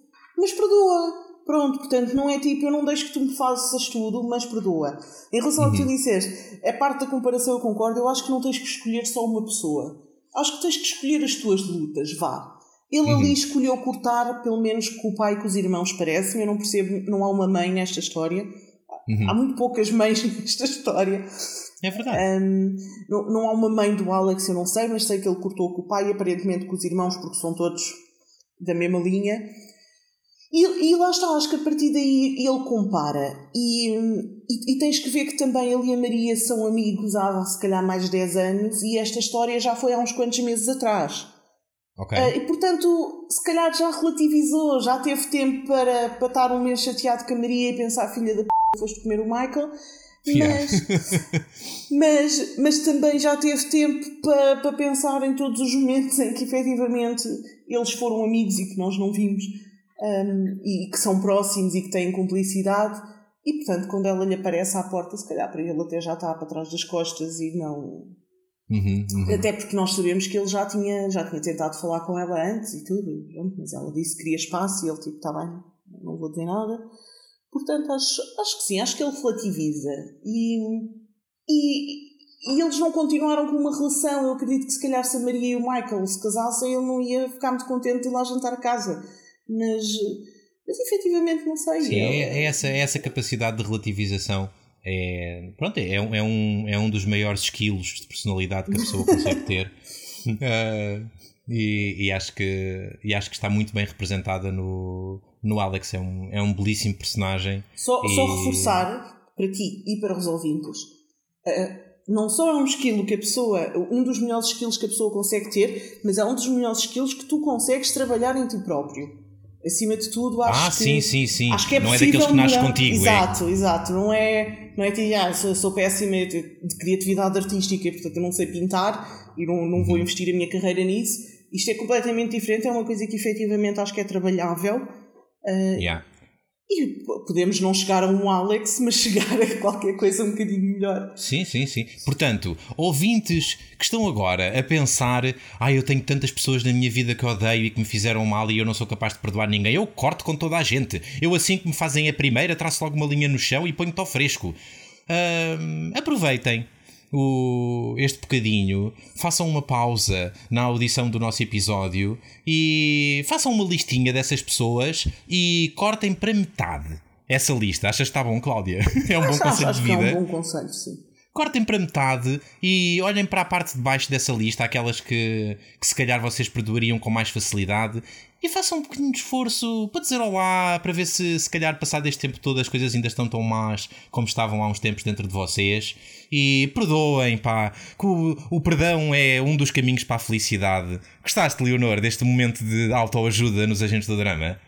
mas perdoa. Pronto, portanto, não é tipo, eu não deixo que tu me faças tudo, mas perdoa. Em relação uhum. ao que tu uhum. disseste, é parte da comparação, eu concordo, eu acho que não tens que escolher só uma pessoa. Acho que tens que escolher as tuas lutas, vá. Ele uhum. ali escolheu cortar, pelo menos com o pai e com os irmãos, parece-me. Eu não percebo, não há uma mãe nesta história. Uhum. Há muito poucas mães <laughs> nesta história. É verdade. Um, não, não há uma mãe do Alex, eu não sei, mas sei que ele cortou com o pai e aparentemente com os irmãos, porque são todos da mesma linha. E, e, lá está, acho que a partir daí ele compara. E, e, e, tens que ver que também ele e a Maria são amigos há se calhar mais de 10 anos e esta história já foi há uns quantos meses atrás. Okay. Uh, e portanto, se calhar já relativizou, já teve tempo para, para estar um mês chateado com a Maria e pensar, filha da p, foste comer o Michael. Mas, <laughs> mas, mas também já teve tempo para, para pensar em todos os momentos em que efetivamente eles foram amigos e que nós não vimos um, e que são próximos e que têm cumplicidade. E portanto, quando ela lhe aparece à porta, se calhar para ele até já está para trás das costas e não. Uhum, uhum. Até porque nós sabemos que ele já tinha, já tinha tentado falar com ela antes e tudo, mas ela disse que queria espaço e ele, tipo, está bem, não vou dizer nada. Portanto, acho, acho que sim, acho que ele relativiza. E, e, e eles não continuaram com uma relação. Eu acredito que se calhar se a Maria e o Michael se casassem, ele não ia ficar muito contente de ir lá jantar a casa mas, mas efetivamente não sei. Sim, é, é, essa, é essa capacidade de relativização. É, pronto, é, é, um, é um dos maiores skills de personalidade que a pessoa consegue ter. Uh, <laughs> e, e, acho que, e acho que está muito bem representada no, no Alex. É um, é um belíssimo personagem. Só, e... só reforçar para ti e para os ouvintes. Uh, não só é um skill que a pessoa, um dos melhores skills que a pessoa consegue ter, mas é um dos melhores skills que tu consegues trabalhar em ti próprio acima de tudo, acho ah, que. Sim, sim, sim. Acho que é não é daqueles que nasce contigo. Exato, é. exato. Não é, não é que ah, sou, sou péssima de, de, criatividade artística, portanto eu não sei pintar e não, não vou uhum. investir a minha carreira nisso. Isto é completamente diferente, é uma coisa que efetivamente acho que é trabalhável. Uh, yeah. E podemos não chegar a um Alex, mas chegar a qualquer coisa um bocadinho melhor. Sim, sim, sim. Portanto, ouvintes que estão agora a pensar: ah, eu tenho tantas pessoas na minha vida que odeio e que me fizeram mal e eu não sou capaz de perdoar ninguém. Eu corto com toda a gente. Eu, assim que me fazem a primeira, traço logo uma linha no chão e ponho-te ao fresco. Aproveitem o, este bocadinho, façam uma pausa na audição do nosso episódio e façam uma listinha dessas pessoas e cortem para metade essa lista. Achas que está bom, Cláudia? <laughs> É um bom acho, conselho acho de vida. é um bom conselho, sim. Cortem para metade e olhem para a parte de baixo dessa lista, aquelas que, que se calhar vocês perdoariam com mais facilidade e façam um de esforço para dizer olá, para ver se se calhar passado este tempo todo as coisas ainda estão tão más como estavam há uns tempos dentro de vocês. E perdoem, pá, que o, o perdão é um dos caminhos para a felicidade. Gostaste, Leonor, deste momento de autoajuda nos agentes do drama?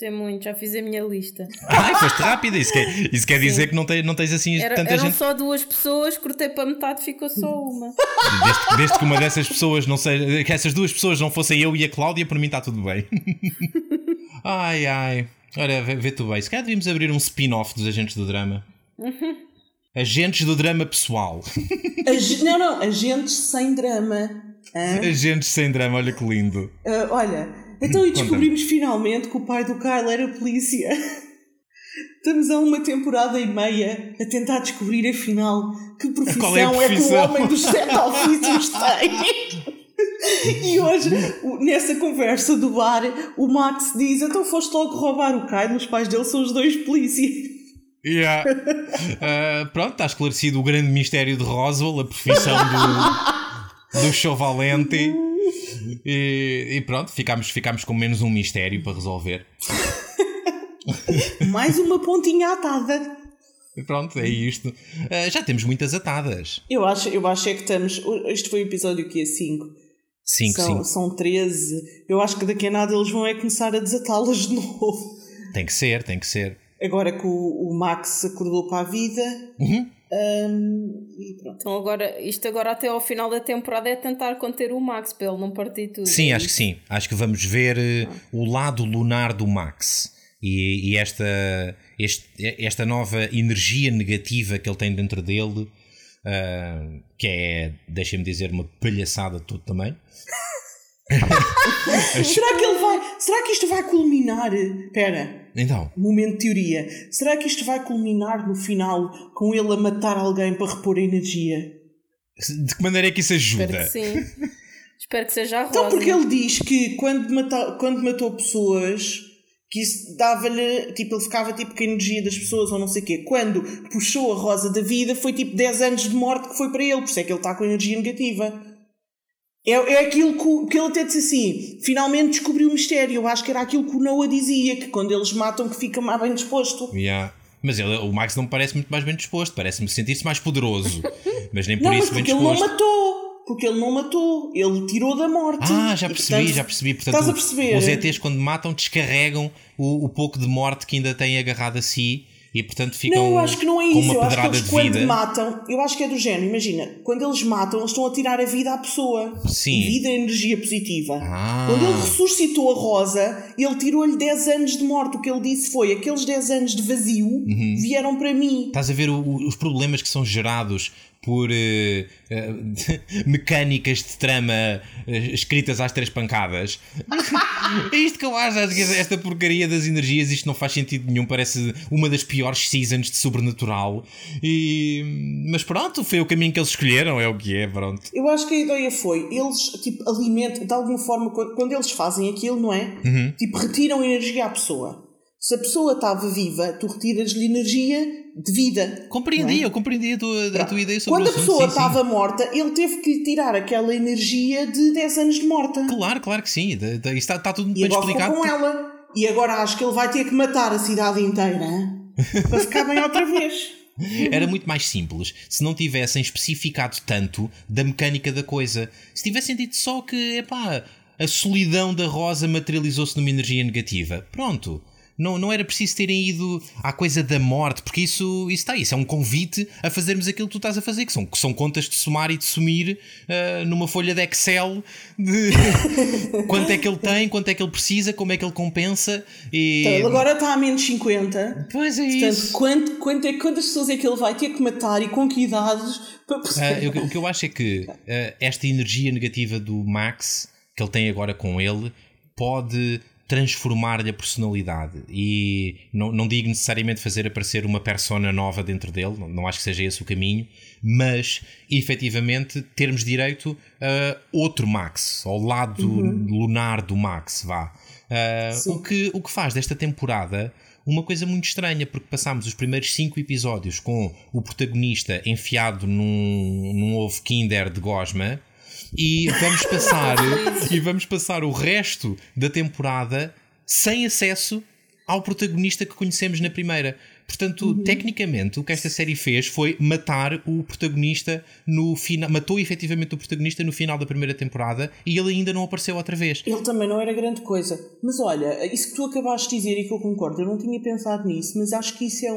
Gostei muito, já fiz a minha lista. Ai, foste rápida. Isso quer, isso quer dizer que não, te, não tens assim Era, tanta eram gente. só duas pessoas, cortei para metade, ficou só uma. Desde, desde, que uma dessas pessoas não seja. que essas duas pessoas não fossem eu e a Cláudia, por mim está tudo bem. <laughs> ai, ai. Olha, vê, vê tu bem. Se calhar devíamos abrir um spin-off dos agentes do drama. <laughs> Agentes do drama pessoal. Ag não, não, agentes sem drama. Hã? Agentes sem drama, olha que lindo. Uh, olha. Então, e descobrimos finalmente que o pai do Kyle era polícia. Estamos há uma temporada e meia a tentar descobrir, afinal, que profissão é, profissão? é que o homem dos sete ofícios tem. E hoje, nessa conversa do bar, o Max diz: Então foste logo roubar o Kyle, os pais dele são os dois polícias. Yeah. Uh, pronto, está esclarecido o grande mistério de Roswell, a profissão do, do show valente. E, e, pronto, ficámos, ficámos com menos um mistério para resolver. <laughs> Mais uma pontinha atada. Pronto, é isto. Uh, já temos muitas atadas. Eu acho, eu acho é que estamos. Este foi o episódio que é 5. 5, são, são 13. Eu acho que daqui a nada eles vão é começar a desatá-las de <laughs> novo. Tem que ser, tem que ser. Agora que o, o Max acordou para a vida. Uhum. Um, então agora, isto agora até ao final da temporada é tentar conter o Max para ele não partir tudo. Sim, é acho que sim. Acho que vamos ver ah. o lado lunar do Max. E, e esta, este, esta nova energia negativa que ele tem dentro dele, uh, que é, deixem-me dizer, uma palhaçada de todo tamanho. <laughs> será que ele vai. Será que isto vai culminar? Espera. Então. Momento de teoria. Será que isto vai culminar no final com ele a matar alguém para repor a energia? De que maneira é que isso ajuda? Espero que sim. <laughs> Espero que seja a Rosa. Então, porque ele diz que quando, mata, quando matou pessoas que isso dava-lhe, tipo, ele ficava tipo com a energia das pessoas ou não sei o quê. Quando puxou a rosa da vida, foi tipo 10 anos de morte que foi para ele, por isso é que ele está com energia negativa. É, é aquilo que, que ele até disse assim: finalmente descobriu o mistério. Eu acho que era aquilo que o Noah dizia: que quando eles matam, que fica mais bem disposto. Yeah. Mas ele, o Max não me parece muito mais bem disposto, parece-me sentir-se mais poderoso. <laughs> Mas nem por não, isso bem disposto. Ele não matou porque ele não matou, ele tirou da morte. Ah, já percebi, portanto, já percebi. Portanto, estás a perceber? Os ETs, quando matam, descarregam o, o pouco de morte que ainda têm agarrado a si e portanto ficam não, eu acho que não é isso. com uma eu pedrada acho que eles, quando matam, eu acho que é do género, imagina, quando eles matam, eles estão a tirar a vida à pessoa. Sim. Vida, energia positiva. Ah. Quando ele ressuscitou a Rosa, ele tirou-lhe 10 anos de morte. O que ele disse foi: aqueles 10 anos de vazio uhum. vieram para mim. Estás a ver o, os problemas que são gerados por uh, uh, <laughs> mecânicas de trama uh, escritas às três pancadas. é <laughs> isto que eu acho, acho que esta porcaria das energias, isto não faz sentido nenhum, parece uma das piores seasons de sobrenatural. E, mas pronto, foi o caminho que eles escolheram, é o que é, pronto. Eu acho que a ideia foi, eles tipo alimentam, de alguma forma, quando, quando eles fazem aquilo, não é? Uhum. Tipo, retiram energia à pessoa. Se a pessoa estava viva, tu retiras-lhe energia de vida. Compreendi, é? eu compreendi a tua, a tua ideia sobre Quando a pessoa sim, estava sim. morta, ele teve que lhe tirar aquela energia de 10 anos de morta. Claro, claro que sim. Isso está, está tudo bem explicado. com ela. E agora acho que ele vai ter que matar a cidade inteira <laughs> para ficar bem outra vez. Era muito mais simples se não tivessem especificado tanto da mecânica da coisa. Se tivessem dito só que, epá, a solidão da Rosa materializou-se numa energia negativa. Pronto não, não era preciso terem ido à coisa da morte, porque isso, isso está isso. É um convite a fazermos aquilo que tu estás a fazer, que são, que são contas de somar e de sumir uh, numa folha de Excel de <laughs> quanto é que ele tem, quanto é que ele precisa, como é que ele compensa. E... Então, ele agora está a menos 50. Pois é Portanto, isso. Quanto, quanto é, quantas pessoas é que ele vai ter que matar e com que idades para perceber? Uh, o que eu acho é que uh, esta energia negativa do Max, que ele tem agora com ele, pode transformar-lhe a personalidade e não, não digo necessariamente fazer aparecer uma persona nova dentro dele, não, não acho que seja esse o caminho, mas efetivamente termos direito a outro Max, ao lado uhum. lunar do Max, vá. Uh, o, que, o que faz desta temporada uma coisa muito estranha, porque passámos os primeiros cinco episódios com o protagonista enfiado num, num ovo Kinder de gosma e vamos <laughs> passar e vamos passar o resto da temporada sem acesso ao protagonista que conhecemos na primeira. Portanto, uhum. tecnicamente, o que esta série fez foi matar o protagonista no final. Matou efetivamente o protagonista no final da primeira temporada e ele ainda não apareceu outra vez. Ele também não era grande coisa. Mas olha, isso que tu acabaste de dizer e que eu concordo, eu não tinha pensado nisso, mas acho que isso é um,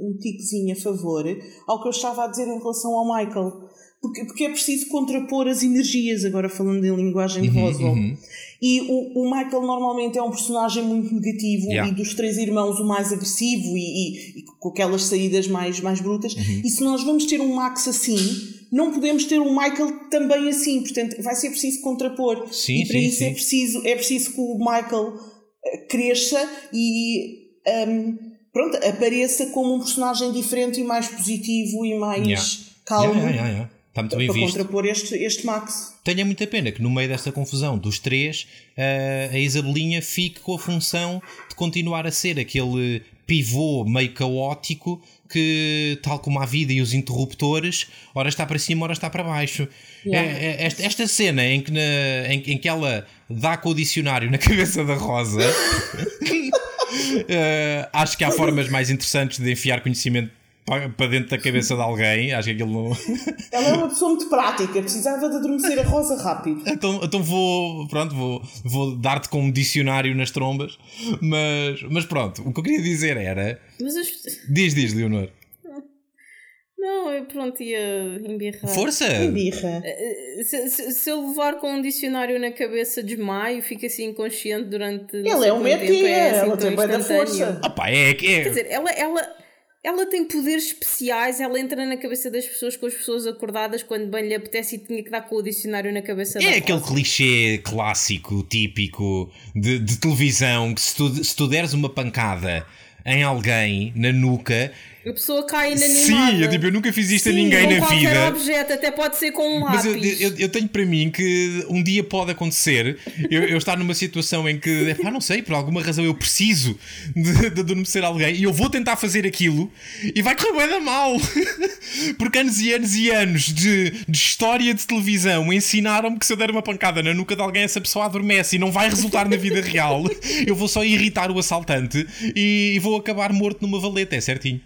um tiquezinho a favor ao que eu estava a dizer em relação ao Michael porque, porque é preciso contrapor as energias, agora falando em linguagem de uhum, Roswell. Uhum. E o, o, Michael normalmente é um personagem muito negativo yeah. e dos três irmãos o mais agressivo e, e, e com aquelas saídas mais, mais brutas. Uhum. E se nós vamos ter um Max assim, não podemos ter um Michael também assim. Portanto, vai ser preciso contrapor. Sim, e para sim, isso é sim. É, preciso, é preciso que o Michael eh, cresça e. Um, pronto, apareça como um personagem diferente e mais positivo e mais yeah. calmo. Yeah, yeah, Está muito bem para visto. contrapor este, este Max. Tenho muita pena que no meio desta confusão dos três, eh, a Isabelinha fique com a função de continuar a ser aquele pivô meio caótico que, tal como a vida e os interruptores, ora está para cima, ora está para baixo. Yeah. É, é, esta, esta, cena em que, na, em, em, que ela dá com o dicionário na <laughs> cabeça da Rosa, uh, <laughs> acho que há formas mais interessantes de enfiar conhecimento para dentro da cabeça de alguém. Acho que aquilo não. <laughs> Ela é uma pessoa muito prática, precisava de adormecer a Rosa rápido. Então, então vou, pronto, vou, vou dar-te com um dicionário nas trombas. Mas, mas pronto, o que eu queria dizer era. Mas as... Diz, diz, Leonor. Não, eu pronto ia embirrar. Força! Birra. Se, se, se eu levar com um dicionário na cabeça desmaio, fico assim inconsciente durante. Ela é uma tempo, tia, é assim ela tem bem da força. Opa, é que é. Quer dizer, ela, ela, ela tem poderes especiais, ela entra na cabeça das pessoas com as pessoas acordadas quando bem lhe apetece e tinha que dar com o dicionário na cabeça É aquele Rosa. clichê clássico, típico de, de televisão que se tu, se tu deres uma pancada em alguém na nuca. A pessoa cai inanimada. Sim, eu, tipo, eu nunca fiz isto a Sim, ninguém com na qualquer vida. objeto, até pode ser com um Mas lápis. eu, eu, eu tenho para mim que um dia pode acontecer eu, eu estar numa situação em que, epá, não sei, por alguma razão eu preciso de, de adormecer alguém e eu vou tentar fazer aquilo e vai correr bem mal. <laughs> Porque anos e anos e anos de, de história de televisão ensinaram-me que se eu der uma pancada na nuca de alguém, essa pessoa adormece e não vai resultar na vida real. Eu vou só irritar o assaltante e, e vou acabar morto numa valeta, é certinho.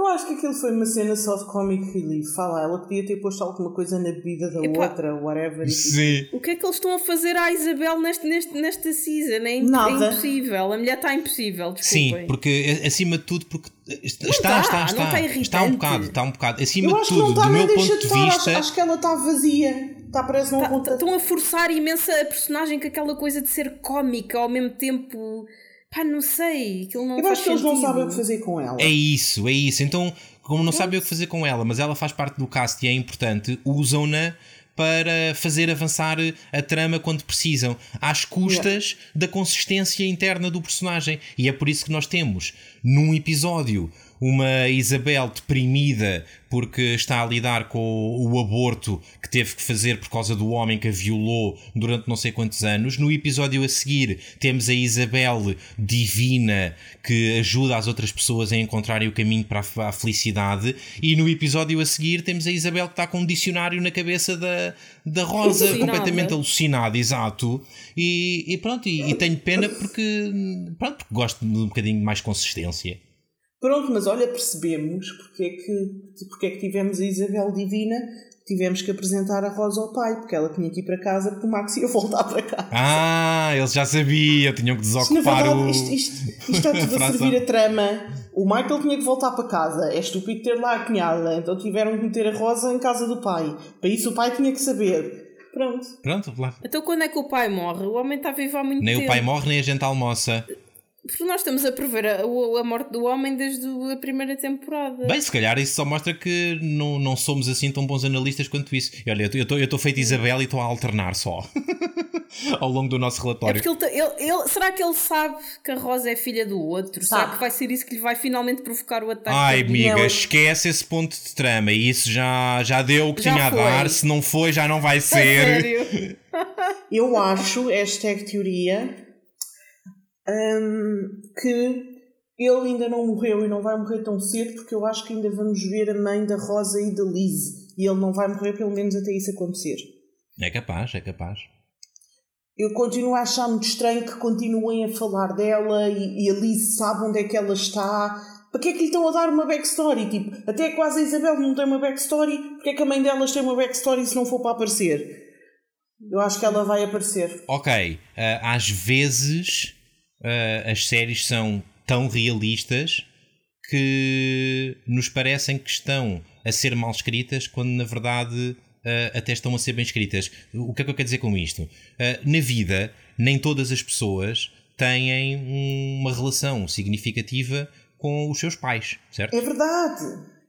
Eu acho que aquilo foi uma cena só de comic relief. Fala, ela podia ter posto alguma coisa na bebida da Epá. outra, whatever. e Sim. O que é que eles estão a fazer à Isabel neste, neste, nesta season? É, imp- Nada. é impossível. A mulher está impossível, Sim, desculpem. porque a- acima de tudo, porque está, Não está, tá, está, não está, tá está um bocado, está um bocado. Acima Eu de acho que não tudo, está, do nem meu deixa ponto de vista. Acho, acho que ela está vazia. Está, parece não Tá- conta. Estão a forçar imensa a personagem com aquela coisa de ser cómica ao mesmo tempo. Pá, não sei. Aquilo não Eu faz acho que eles não sabem o que fazer com ela. É isso, é isso. Então, como não sabem o que fazer com ela, mas ela faz parte do cast e é importante, usam-na para fazer avançar a trama quando precisam, às custas da consistência interna do personagem. E é por isso que nós temos, num episódio, uma Isabel deprimida porque está a lidar com o aborto que teve que fazer por causa do homem que a violou durante não sei quantos anos. No episódio a seguir, temos a Isabel divina que ajuda as outras pessoas a encontrarem o caminho para a a felicidade. E no episódio a seguir, temos a Isabel que está com um dicionário na cabeça da, da Rosa, Alucinada. completamente alucinada, exato. E, e pronto, e, e tenho pena porque, pronto, porque gosto de um bocadinho mais consistência. Pronto, mas olha, percebemos porque é que, porque é que tivemos a Isabel Divina, tivemos que apresentar a Rosa ao pai, porque ela tinha que ir para casa porque o Max ia voltar para cá. Ah, eles já sabiam, tinham que Isto, na desocupar verdade, o. isto, isto, isto é <laughs> tudo a servir a trama. O Michael tinha que voltar para casa. É estúpido ter lá a cunhada. Então tiveram que meter a Rosa em casa do pai. Para isso o pai tinha que saber. Pronto. Pronto, lá. Então quando é que o pai morre? O homem está vivo há muito Nem tempo. o pai morre, nem a gente almoça. Porque nós estamos a prever a, a morte do homem desde a primeira temporada. Bem, se calhar isso só mostra que não, não somos assim tão bons analistas quanto isso. E olha, eu estou- eu estou feito Isabel e estou a alternar só. <laughs> Ao longo do nosso É relatório. porque ele, ele- ele- será que ele sabe que a Rosa é filha do outro? Será Sabe. que vai ser isso que lhe vai finalmente provocar o ataque? Ai, amiga, Não. esquece esse ponto de trama. Isso já, já deu o que Já tinha a foi. dar. Se não foi, já não vai <laughs> A ser. sério? <laughs> Eu acho, hashtag teoria, hum, que ele ainda não morreu e não vai morrer tão cedo porque eu acho que ainda vamos ver a mãe da Rosa e da Liz. E ele não vai morrer pelo menos até isso acontecer. É capaz, é capaz. Eu continuo a achar muito estranho que continuem a falar dela e, e a Liz sabe onde é que ela está. Para que é que lhe estão a dar uma backstory? Tipo, até quase a Isabel não tem uma backstory. Porque é que a mãe delas tem uma backstory se não for para aparecer? Eu acho que ela vai aparecer. Ok, ah, às vezes ah, as séries são tão realistas que nos parecem que estão a ser mal escritas quando na verdade ah, até estão a ser bem escritas. O que é que eu quero dizer com isto? Ah, na vida, nem todas as pessoas têm uma relação significativa com os seus pais, certo? É verdade.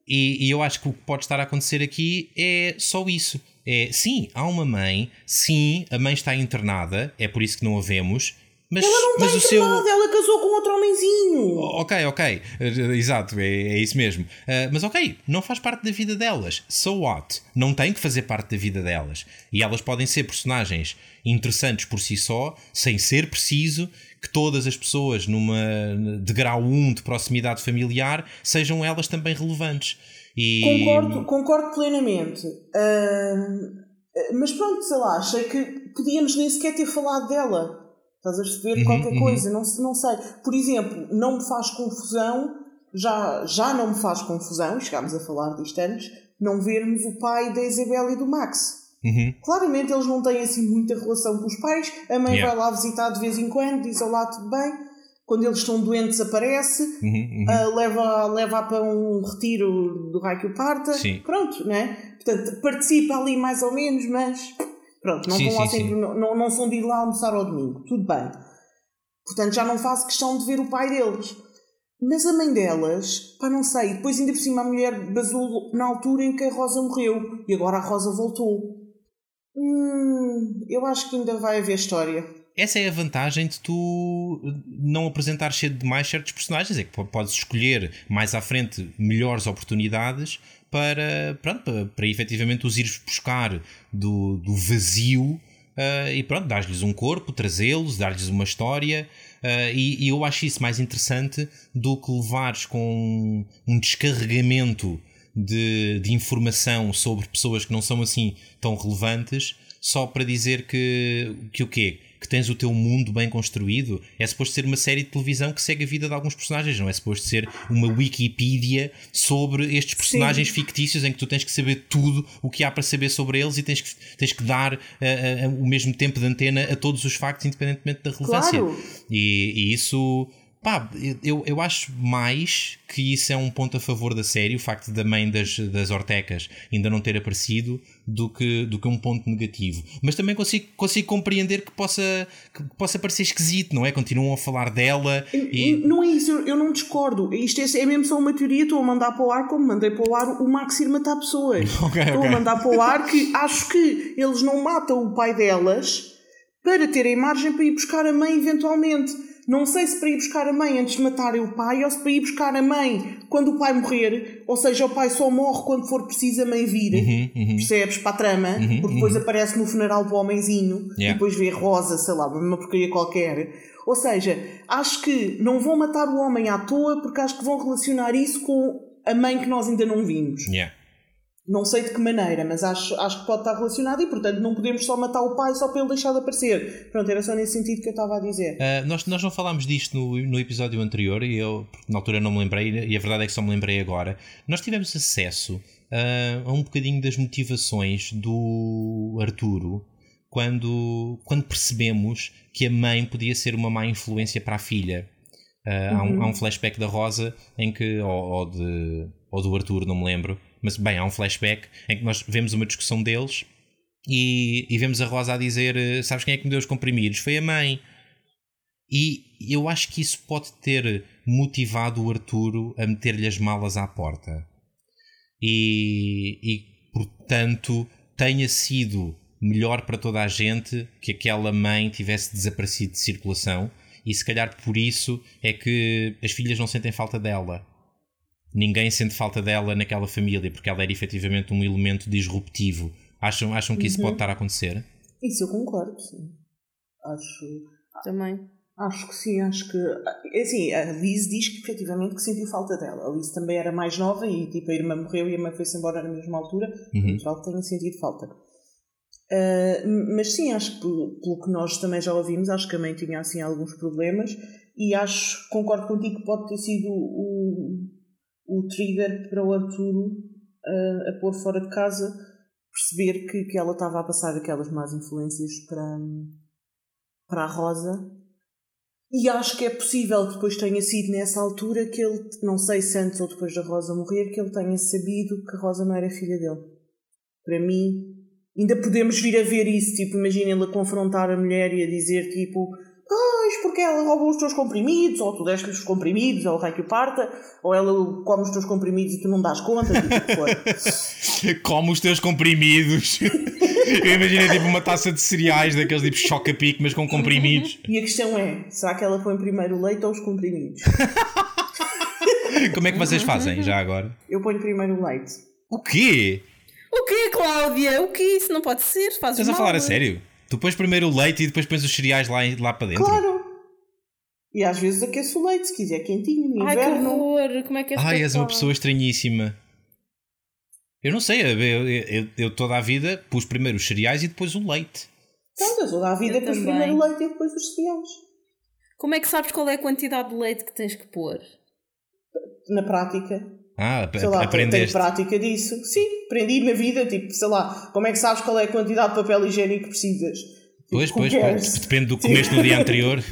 E, e eu acho que o que pode estar a acontecer aqui é só isso. É, sim, há uma mãe, sim, a mãe está internada, é por isso que não a vemos, mas, Ela não mas está o seu. internada, ela casou com outro homenzinho. Ok, ok, eh, exato, é, é isso mesmo. Eh, mas ok, não faz parte da vida delas. So what? Não tem que fazer parte da vida delas. E elas podem ser personagens interessantes por si só, sem ser preciso que todas as pessoas numa de grau 1 de proximidade familiar sejam elas também relevantes. E... Concordo, concordo plenamente. Ahm, mas pronto, sei lá, achei que podíamos nem sequer ter falado dela. Estás a perceber? Uhum, Qualquer uhum. coisa, não, não sei. Por exemplo, não me faz confusão já, já não me faz confusão, chegámos a falar disto antes, não vermos o pai da Isabel e do Max. Uhum. Claramente eles não têm assim muita relação com os pais, a mãe Yeah. vai lá visitar de vez em quando, diz olá, tudo bem. Quando eles estão doentes aparece, ah, leva, leva para um retiro do raio que o parta. Sim. Pronto, né? Portanto, participa ali mais ou menos, mas pronto, não, Sim, vão lá sim, sempre, não, não, não são de ir lá almoçar ao domingo. Tudo bem. Portanto, já não faço questão de ver o pai deles. Mas a mãe delas, pá, não sei, depois ainda por cima a mulher basou na altura em que a Rosa morreu e agora a Rosa voltou. Hum, eu acho que ainda vai haver história. Essa é a vantagem de tu não apresentar cedo demais certos personagens, é que po- podes escolher mais à frente melhores oportunidades para, pronto, para, para efetivamente os ires buscar do, do vazio ah, e pronto, dar-lhes um corpo, trazê-los, dar-lhes uma história. ah, e, e eu acho isso mais interessante do que levares com um descarregamento de, de informação sobre pessoas que não são assim tão relevantes só para dizer que, que o quê? Que tens o teu mundo bem construído. É suposto ser uma série de televisão que segue a vida de alguns personagens, não é suposto ser uma Wikipedia sobre estes personagens fictícios em que tu tens que saber tudo o que há para saber sobre eles e tens que, tens que dar ah, ah, o mesmo tempo de antena a todos os factos, independentemente da relevância. Claro. E, e isso, pá, eu, eu acho mais que isso é um ponto a favor da série, o facto da mãe das, das Ortecas ainda não ter aparecido, do que, do que um ponto negativo. Mas também consigo, consigo compreender que possa, que possa parecer esquisito, não é? Continuam a falar dela e. Não é isso, eu, não discordo. Isto é, é mesmo só uma teoria. Estou a mandar para o ar como mandei para o ar o Max ir matar pessoas. <laughs> Ok, Estou ok. a mandar para o ar que acho que eles não matam o pai delas para terem margem para ir buscar a mãe eventualmente. Não sei se para ir buscar a mãe antes de matarem o pai ou se para ir buscar a mãe quando o pai morrer. Ou seja, o pai só morre quando for preciso a mãe vir. Uhum, Percebes? Para a trama. porque depois aparece no funeral do homenzinho e Yeah. depois vê Rosa, sei lá, uma porcaria qualquer. Ou seja, acho que não vão matar o homem à toa porque acho que vão relacionar isso com a mãe que nós ainda não vimos. Yeah. Não sei de que maneira, mas acho, acho que pode estar relacionado e, portanto, não podemos só matar o pai só para ele deixar de aparecer. Pronto, era só nesse sentido que eu estava a dizer. Uh, nós, nós não falámos disto no, no episódio anterior e eu, na altura não me lembrei, e a verdade é que só me lembrei agora. Nós tivemos acesso uh, a um bocadinho das motivações do Arturo quando, quando percebemos que a mãe podia ser uma má influência para a filha. Uh, há, um, há um flashback da Rosa em que, ou, ou de, ou do Arturo, não me lembro, mas bem, há um flashback em que nós vemos uma discussão deles e, e vemos a Rosa a dizer: eh, Sabes quem é que me deu os comprimidos? Foi a mãe. E eu acho que isso pode ter motivado o Arturo a meter-lhe as malas à porta. E, e, portanto, tenha sido melhor para toda a gente que aquela mãe tivesse desaparecido de circulação. E se calhar por isso é que as filhas não sentem falta dela. Ninguém sente falta dela naquela família, porque ela era efetivamente um elemento disruptivo. Acham, acham que isso pode estar a acontecer? Isso eu concordo, sim. Acho, Também. acho que sim, acho que. Assim, a Liz diz que efetivamente que sentiu falta dela. A Liz também era mais nova e tipo, a irmã morreu e a mãe foi-se embora na mesma altura. Uhum. Natural que tenha sentido falta. Ah, mas sim, acho que pelo, pelo que nós também já ouvimos, acho que a mãe tinha assim alguns problemas e acho, concordo contigo que pode ter sido o, o trigger para o Arturo ah, a pôr fora de casa perceber que, que ela estava a passar aquelas más influências para, para a Rosa. E acho que é possível que depois tenha sido nessa altura que ele, não sei se antes ou depois da Rosa morrer, que ele tenha sabido que a Rosa não era filha dele. Para mim, ainda podemos vir a ver isso. Tipo, imagina ele a confrontar a mulher e a dizer tipo. Pois, porque ela roubou os teus comprimidos, ou tu deste-lhe os comprimidos, ou o rei que o parta, ou ela come os teus comprimidos e tu não dás conta, tipo. <laughs> Como os teus comprimidos. <laughs> Eu imaginei tipo uma taça de cereais, daqueles tipo choca-pique, mas com comprimidos. E a questão é: será que ela põe primeiro o leite ou os comprimidos? <laughs> Como é que vocês fazem já agora? Eu ponho primeiro o leite. O quê? O quê, Cláudia? O quê? Isso não pode ser. Fazes Estás a mal. falar a sério? Tu pões primeiro o leite e depois pões os cereais lá, lá para dentro? Claro! E às vezes aqueço o leite, se quiser quentinho, no Ai, que inverno. horror. Como é que és Ai, és uma pessoa estranhíssima. Eu não sei, eu, eu- eu- eu toda a vida pus primeiro os cereais e depois o leite. Pronto, eu sou da vida, Eu depois também. primeiro o leite e depois os cereais. Como é que sabes qual é a quantidade de leite que tens que pôr? Na prática. Ah, Sei lá, tenho- tenho aprendeste. prática disso. Sim, aprendi na vida, tipo, sei lá, como é que sabes qual é a quantidade de papel higiênico que precisas? Pois, Who pois, cares? pois. Depende do que comeste no dia anterior. <laughs>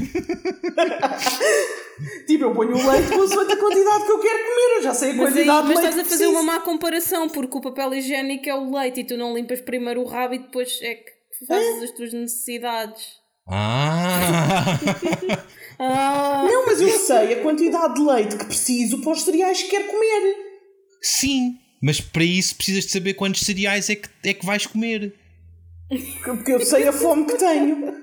Tipo, eu ponho o leite consoante a quantidade que eu quero comer, eu já sei a Mas, aí, quantidade mas de leite estás a fazer uma preciso. má comparação, porque o papel higiênico é o leite e tu não limpas primeiro o rabo e depois é que fazes as tuas necessidades. Ah! <laughs> Ah, Não, mas eu sei a quantidade de leite que preciso para os cereais que quero comer. Sim, mas para isso precisas de saber quantos cereais é que, é que vais comer. Porque eu sei a fome que tenho.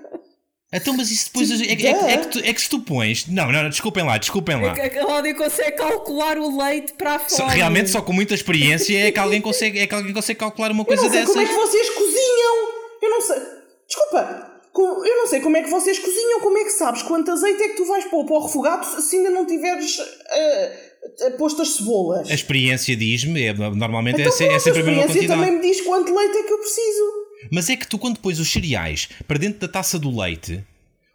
Então, mas isso depois. É, é, que- é que tu- é que se tu pões. Não, não, não, desculpem lá, desculpem lá. a Cláudia consegue calcular o leite para a fome. Só- realmente, só com muita experiência é que alguém consegue, é que alguém consegue calcular uma Eu coisa não sei como é dessas. que vocês cozinham. Eu não sei. Desculpa. Eu não sei como é que vocês cozinham. Como é que sabes quanto azeite é que tu vais pôr para o refogado se ainda não tiveres ah, posto as cebolas? A experiência diz-me, é, normalmente Então, é, se- é pronto, sempre a mesma experiência quantidade. também me diz quanto leite é que eu preciso. Mas é que tu, quando pões os cereais para dentro da taça do leite,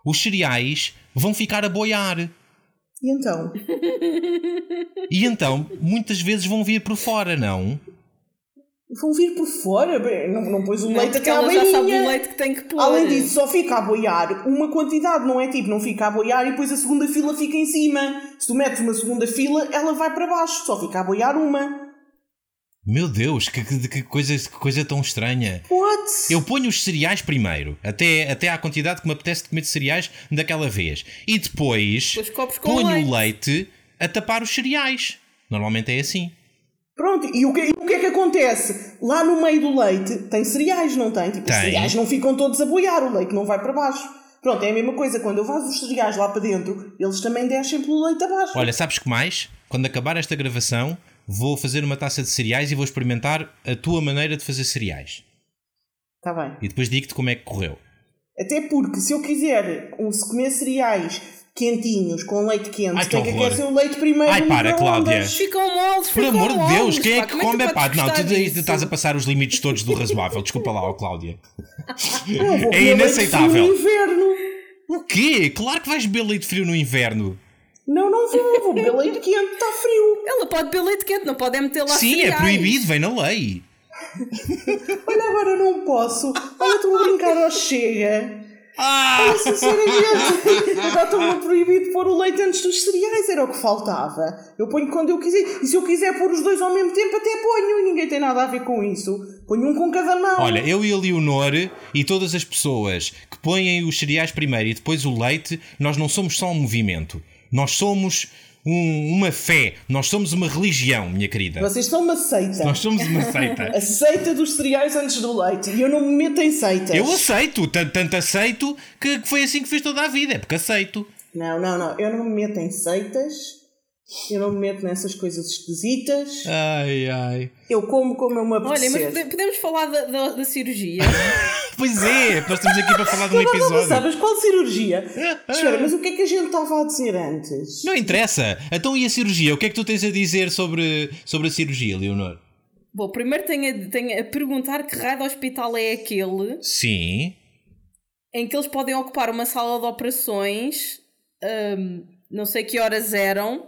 os cereais vão ficar a boiar. E então? E então, muitas vezes vão vir por fora, não? Vão vir por fora? Bem, Não, não pôs o Não, leite até à ela já sabe o leite que tem que pôr. Além disso, só fica a boiar uma quantidade, não é tipo, não fica a boiar e depois a segunda fila fica em cima. Se tu metes uma segunda fila, ela vai para baixo, só fica a boiar uma. Meu Deus, que, que, que coisa, que coisa tão estranha. What? Eu ponho os cereais primeiro, até, até à quantidade que me apetece de comer de cereais daquela vez. E depois ponho leite. o leite a tapar os cereais. Normalmente é assim. Pronto, e o que, e o que é que acontece? Lá no meio do leite tem cereais, não tem? Tipo, os Tem. cereais não ficam todos a boiar, o leite não vai para baixo. Pronto, é a mesma coisa, quando eu vazo os cereais lá para dentro, eles também descem pelo leite abaixo. Olha, sabes que mais? Quando acabar esta gravação, vou fazer uma taça de cereais e vou experimentar a tua maneira de fazer cereais. Está Tá bem. E depois digo-te como é que correu. Até porque se eu quiser se comer cereais quentinhos com leite quente, Ai, que tem que horror. aquecer o leite primeiro. Ai, para. Cláudia. Ficam moles, Por ficam amor de Deus, quem é pá, que como come? Epá, podes não, tu disso? estás a passar os limites todos do razoável. Desculpa lá, ó Cláudia. Não, vou É inaceitável. frio no inverno. O quê? Claro que vais beber leite frio no inverno. Não, não vou, vou beber leite quente, está frio. Ela pode beber leite quente, não pode é meter lá Sim, é cereais. proibido, vem na lei. Olha, agora não posso. Olha, estou a brincar ao chega. Ah! Sinceramente, <laughs> agora estou-me proibido de pôr o leite antes dos cereais, era o que faltava. Eu ponho quando eu quiser. E se eu quiser pôr os dois ao mesmo tempo, até ponho. E ninguém tem nada a ver com isso. Ponho um com cada mão. Olha, eu e a Leonor e todas as pessoas que põem os cereais primeiro e depois o leite, nós não somos só um movimento. Nós somos um- uma fé. Nós somos uma religião, minha querida. Vocês são uma seita. Nós somos uma seita. <laughs> A seita dos cereais antes do leite. E eu não me meto em seitas. Eu aceito, tanto, tanto aceito que que foi assim que fiz toda a vida. É porque aceito. Não, não, não. Eu não me meto em seitas. Eu não me meto nessas coisas esquisitas. Ai, ai. Eu como como eu me Olha, apetecer. mas pode- podemos falar da, da, da cirurgia? <laughs> Pois é, nós estamos aqui para falar de um Eu não episódio. sabes qual cirurgia? Espera, mas o que é que a gente estava a dizer antes? Não interessa. Então e a cirurgia? O que é que tu tens a dizer sobre, sobre a cirurgia, Leonor? Bom, primeiro tenho a, tenho a perguntar que raio de hospital é aquele Sim. em que eles podem ocupar uma sala de operações, hum, não sei que horas eram.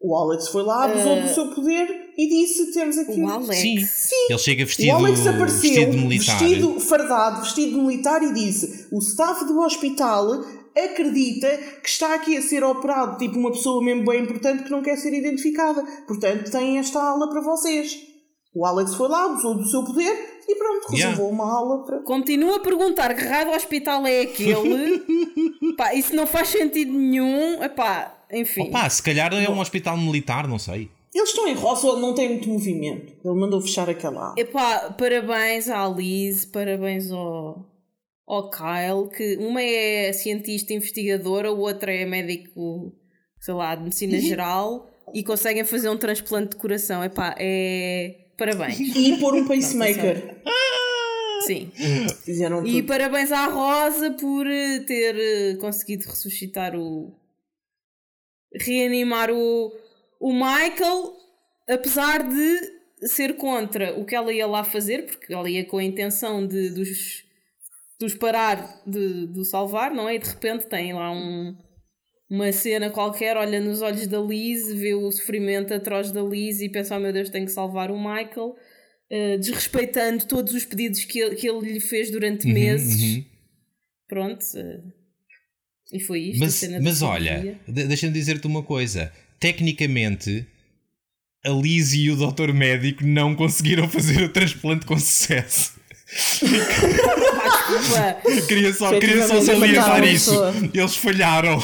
O Alex foi lá, abusou do seu poder e disse: temos aqui O um- Alex. Sim. Ele chega O vestido, Alex apareceu vestido de militar. vestido fardado, vestido de militar e disse: o staff do hospital acredita que está aqui a ser operado, tipo uma pessoa mesmo bem importante que não quer ser identificada. Portanto, tem esta aula para vocês. O Alex foi lá, abusou do seu poder e pronto, Yeah. reservou uma aula para. Continuo a perguntar que raio hospital é aquele. <laughs> Pá, isso não faz sentido nenhum. Epá, enfim. Opa, se calhar é um hospital militar, não sei. Eles estão em Roswell, não tem muito movimento. Ele mandou fechar aquela aula. Epá, parabéns à Liz, parabéns ao, ao Kyle, que uma é cientista investigadora, o outra é médico, sei lá, de medicina geral e conseguem fazer um transplante de coração. Epá, é. Parabéns. E pôr um pacemaker. Sim. Fizeram E tudo. parabéns à Rosa por eh, ter eh, conseguido ressuscitar o. reanimar o, o Michael, apesar de ser contra o que ela ia lá fazer, porque ela ia com a intenção de, dos, dos parar de, de salvar, não é? E de repente tem lá um. uma cena qualquer, olha nos olhos da Liz, vê o sofrimento atroz da Liz e pensa: oh meu Deus, tenho que salvar o Michael, uh, desrespeitando todos os pedidos que ele, que ele lhe fez durante uhum, meses. Uhum. Pronto. Uh, e foi isto. Mas, mas olha, deixa-me dizer-te uma coisa: tecnicamente. A Liz e o doutor médico não conseguiram fazer o transplante com sucesso. queria só, queria só salientar isso. Eles falharam.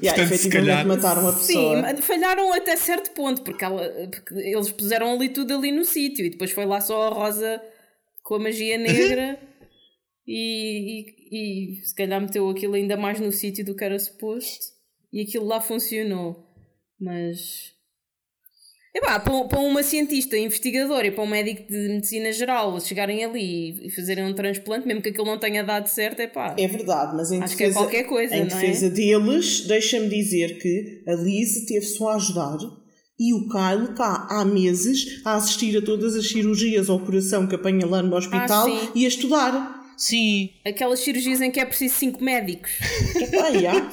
Yeah, <laughs> Portanto, se calhar... mataram a pessoa. Sim, falharam até certo ponto, porque, ela, porque eles puseram ali tudo ali no sítio e depois foi lá só a Rosa com a magia negra <laughs> e, e, se calhar meteu aquilo ainda mais no sítio do que era suposto e aquilo lá funcionou. Mas Epá, para, para uma cientista investigadora e para um médico de medicina geral chegarem ali e fazerem um transplante, mesmo que aquilo não tenha dado certo, epá. É verdade, mas em acho defesa, que é qualquer coisa, em defesa é? deles, deixa-me dizer que a Liz teve só a ajudar e o Kyle está há meses a assistir a todas as cirurgias ao coração que apanha lá no hospital ah, e a estudar. Sim. Aquelas cirurgias em que é preciso cinco médicos. <laughs> Epá, yeah.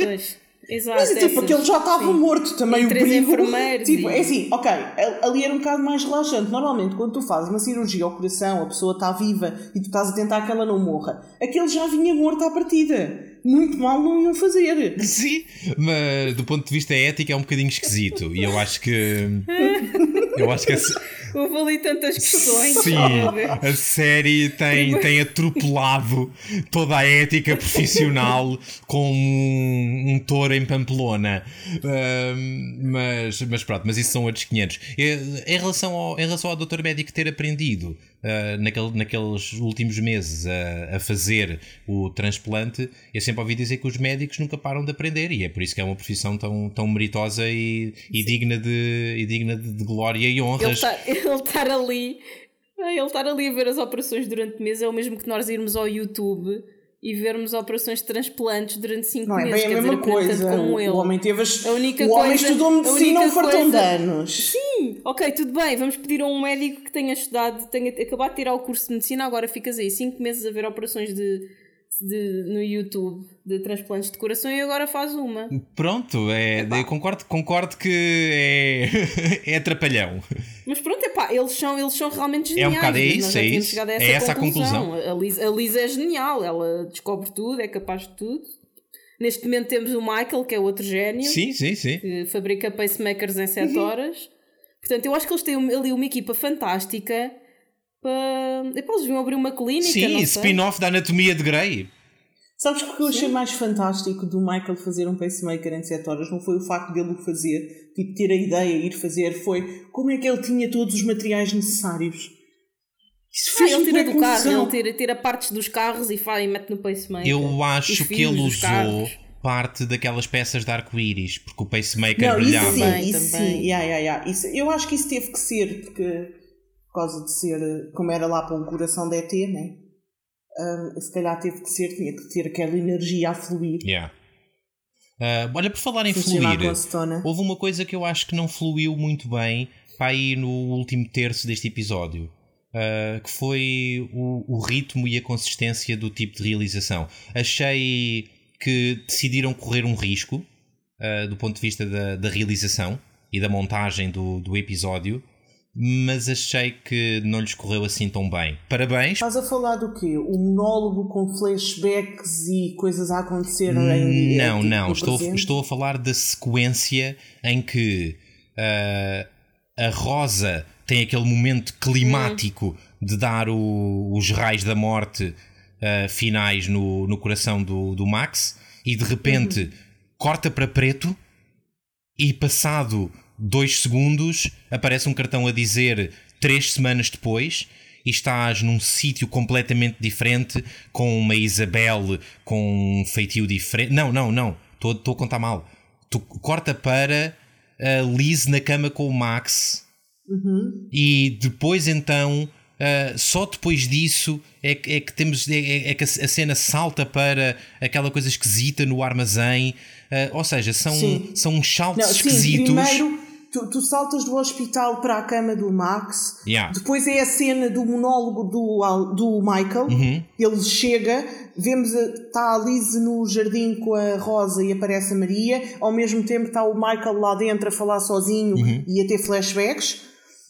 Exato, Mas tipo, porque ele já estava morto também, o perigo. Tipo, e... é assim, ok, ali era um bocado mais relaxante. Normalmente, quando tu fazes uma cirurgia ao coração, a pessoa está viva e tu estás a tentar que ela não morra, aquele já vinha morto à partida. Muito mal não iam fazer. <laughs> Sim, mas do ponto de vista ético é um bocadinho esquisito. E eu acho que. Eu acho que. Houve ali tantas questões. Sim, a série tem, tem atropelado toda a ética profissional com um, um touro em Pamplona. Uh, mas, mas pronto, mas isso são outros 500. Em relação ao, em relação ao doutor médico ter aprendido uh, naquele, naqueles últimos meses a, a fazer o transplante, eu sempre ouvi dizer que os médicos nunca param de aprender e é por isso que é uma profissão tão, tão meritosa e, e digna, de, e digna de, de glória e honras. Ele <laughs> estar tá ali, ele estar ali a ver as operações durante meses é o mesmo que nós irmos ao YouTube e vermos operações de transplantes durante 5 meses. Não é bem a mesma dizer, coisa. Como ele. O homem teve as... a única o homem coisa, estudou medicina um fartão coisa... de anos. Sim, ok, tudo bem. Vamos pedir a um médico que tenha estudado, tenha acabado de tirar o curso de medicina, agora ficas aí 5 meses a ver operações de de, no YouTube de transplantes de coração e agora faz uma. Pronto, é, concordo, concordo que é, <laughs> é atrapalhão. Mas pronto, epá, eles são, eles são realmente geniais. É um bocado é isso, é isso. Essa é essa conclusão. a conclusão. A Liz, a Liz é genial, ela descobre tudo, é capaz de tudo. Neste momento temos o Michael, que é outro gênio. Sim, sim, sim. Que fabrica pacemakers em 7 uhum. horas. Portanto, eu acho que eles têm ali uma equipa fantástica para. Depois deviam abrir uma clínica. Sim, spin-off da Anatomia de Grey. Sabes que o que eu achei mais fantástico do Michael fazer um pacemaker em 7 horas não foi o facto dele o fazer, tipo, ter a ideia, ir fazer, foi como é que ele tinha todos os materiais necessários. Isso fez ah, ele tira do carro, ele tira, tira partes dos carros e, faz, e mete no pacemaker. Eu acho que ele usou carros. parte daquelas peças de arco-íris, porque o pacemaker não, brilhava. Isso sim, isso sim. Yeah, yeah, yeah. Isso, eu acho que isso teve que ser, porque por causa de ser, como era lá para um coração de ET, né? Um, se calhar teve que ser, tinha que ter aquela energia a fluir. Yeah. Uh, olha, por falar em fluir, houve uma coisa que eu acho que não fluiu muito bem para aí no último terço deste episódio. Uh, que foi o, o, ritmo e a consistência do tipo de realização. Achei que decidiram correr um risco uh, do ponto de vista da, da realização e da montagem do, do episódio mas achei que não lhes correu assim tão bem. Parabéns. Estás a falar do quê? O monólogo com flashbacks e coisas a acontecer em Não, não. Estou, estou a falar da sequência em que uh, a Rosa tem aquele momento climático hum. de dar o, os raios da morte uh, finais no, no coração do, do Max e de repente uhum. corta para preto e passado dois segundos aparece um cartão a dizer três semanas depois e estás num sítio completamente diferente com uma Isabel com um feitio diferente. Não, não, não. Estou a contar mal. Tu corta para a Liz na cama com o Max uhum. e depois então. Uh, só depois disso é que, é que temos é, é, que a cena salta para aquela coisa esquisita no armazém uh, ou seja são, são uns saltos não, esquisitos sim, primeiro tu, tu saltas do hospital para a cama do Max, Yeah. depois é a cena do monólogo do, do Michael, Uhum. ele chega, vemos a, está a Lise no jardim com a Rosa e aparece a Maria, ao mesmo tempo está o Michael lá dentro a falar sozinho Uhum. e a ter flashbacks.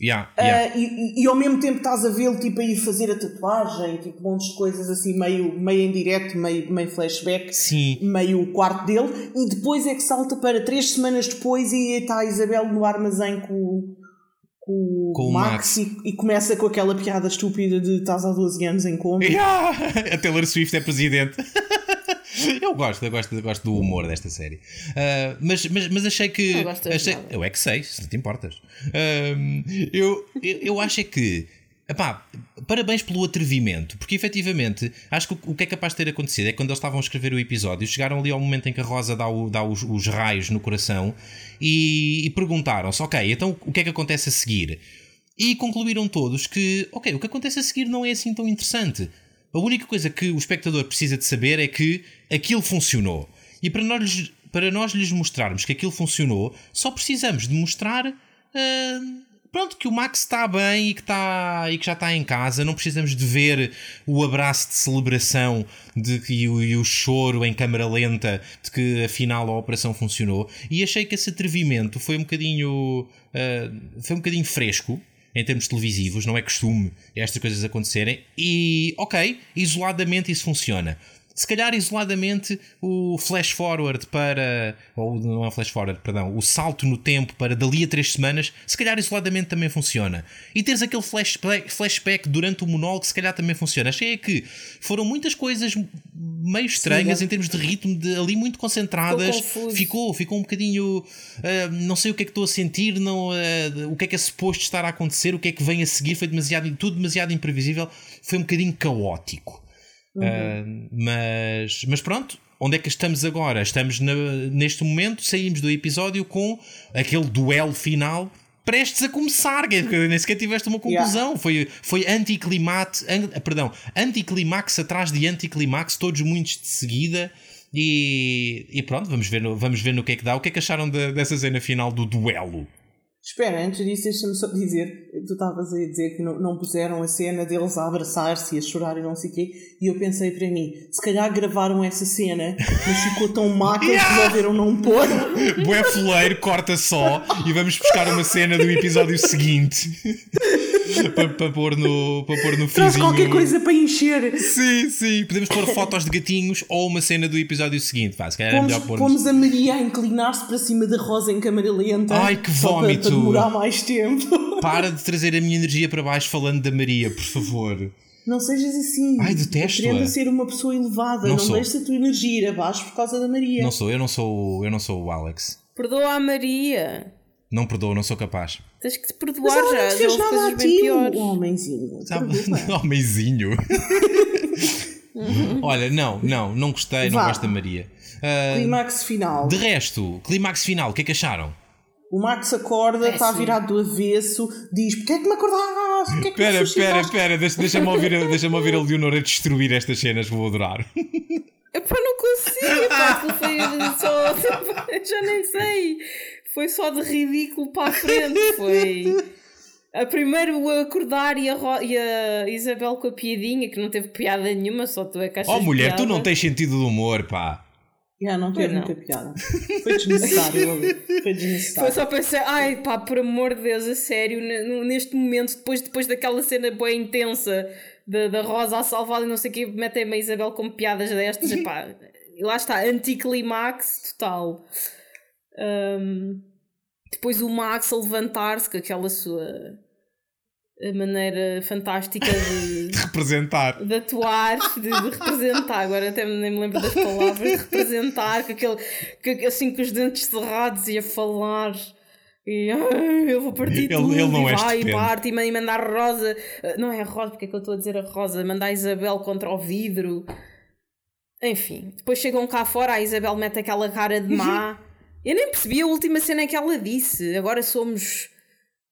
Yeah, Ah, yeah. e, e- e ao mesmo tempo estás a vê-lo tipo, a ir fazer a tatuagem, tipo, montes de coisas assim, meio, meio em direto, meio, meio flashback, Sim. meio o quarto dele, e depois é que salta para três semanas depois e está a Isabel no armazém com, o- com, Com o o Max, Max. E, e começa com aquela piada estúpida de estás há 12 anos em coma. Yeah! <laughs> A Taylor Swift é presidente. <laughs> <laughs> Eu gosto, eu gosto, eu gosto do humor desta série. Ah, mas, mas, mas achei que. Não gostas achei, nada. eu é que sei, se não te importas. Ah, eu, eu, eu acho é que. Epá, parabéns pelo atrevimento, porque efetivamente acho que o, o que é capaz de ter acontecido é que quando eles estavam a escrever o episódio, chegaram ali ao momento em que a Rosa dá, o- dá os, os raios no coração e, e perguntaram-se: ok, então o que é que acontece a seguir? E concluíram todos que, ok, o que acontece a seguir não é assim tão interessante. A única coisa que o espectador precisa de saber é que aquilo funcionou. E para nós, para nós lhes mostrarmos que aquilo funcionou, só precisamos de mostrar ah, pronto, que o Max está bem e que, está, e que já está em casa. Não precisamos de ver o abraço de celebração de, e, o, e o choro em câmara lenta de que afinal a operação funcionou. E achei que esse atrevimento foi um bocadinho, ah, foi um bocadinho fresco em termos televisivos, não é costume estas coisas acontecerem. E, ok, isoladamente isso funciona. Se calhar isoladamente o flash forward para. Ou não é flash forward, perdão. O salto no tempo para dali a três semanas, se calhar isoladamente também funciona. E teres aquele flashback, flashback durante o monólogo, se calhar também funciona. Achei que foram muitas coisas meio estranhas Sim, é. em termos de ritmo, de, ali muito concentradas. Ficou. Ficou, ficou um bocadinho. ah, não sei o que é que estou a sentir, não, ah, o que é que é suposto estar a acontecer, o que é que vem a seguir. Foi demasiado, tudo demasiado imprevisível. Foi um bocadinho caótico. Ah, mas, mas pronto, onde é que estamos agora? Estamos na- neste momento, saímos do episódio com aquele duelo final prestes a começar, nem sequer tiveste uma conclusão. Foi, foi anticlimax, an- perdão, anticlimax atrás de anticlimax, todos muitos de seguida. E, e pronto, vamos ver, no, vamos ver no que é que dá. O que é que acharam de- dessa cena final do duelo? Espera, antes disso, deixa-me só dizer: tu estavas a dizer que não, não puseram a cena deles a abraçar-se e a chorar e não sei o quê, e eu pensei para mim: se calhar gravaram essa cena, mas ficou tão má que eles <laughs> resolveram não pôr. <laughs> Bué fuleiro, corta só e vamos buscar uma cena do episódio seguinte <laughs> para, para pôr no, para pôr no Traz fizinho. qualquer coisa para encher. Sim, sim. Podemos pôr fotos de gatinhos ou uma cena do episódio seguinte. Pá, se calhar é Pomos, melhor pôrmos. pomos a Maria a inclinar-se para cima da Rosa em câmara lenta. Ai, que vómito. Demorar mais tempo. <laughs> Para de trazer a minha energia para baixo falando da Maria, por favor. Não sejas assim. Ai, detesto-a. Querendo ser uma pessoa elevada. Não Não, deixes a tua energia ir abaixo por causa da Maria. Não sou, eu não sou, eu não sou o Alex. Perdoa a Maria. Não perdoo, não sou capaz. Tens que te perdoar não já. Já fez nada a ti, homenzinho. Sabe? Perdoa. <laughs> Homenzinho. <laughs> Olha, não, não, não gostei, não Vá. gosto da Maria. Ah, Clímax final. de resto, clímax final, o que é que acharam? O Max acorda, está virado do avesso, diz: Porquê é que me acordaste? Porquê é que me Espera, espera, suscitaste?" espera, deixa- deixa-me ouvir, a- deixa-me ouvir a Leonor a destruir estas cenas, vou adorar. Epá, não consigo. Pá, foi só. <laughs> Já nem sei. Foi só de ridículo para a frente. Foi. A primeiro o acordar e a, Ro- e a Isabel com a piadinha, que não teve piada nenhuma, só tu é que achas Oh mulher, tu piada. não tens sentido de humor, pá. Já, não teve muita piada. Foi desnecessário ali. Foi Foi desnecessário. só pensar, ai pá, por amor de Deus, a sério, neste momento, depois, depois daquela cena bem intensa da, da Rosa a salvar e não sei o que, metem-me a Isabel com piadas destas, epá, e lá está, anticlimax total. Ahm, depois o Max a levantar-se com aquela sua a maneira fantástica de, De <laughs> representar. de atuar, de, de representar, agora até nem me lembro das palavras, de representar, com aquele, com- assim com os dentes cerrados e a falar. E "Ai, eu vou partir Ele- tudo ele não e é vai e parte e man- mandar Rosa, ah, não é a Rosa, porque é que eu estou a dizer a Rosa, mandar a Isabel contra o vidro. Enfim, depois chegam cá fora, a Isabel mete aquela cara de má. Eu nem percebi a última cena que ela disse. Agora somos.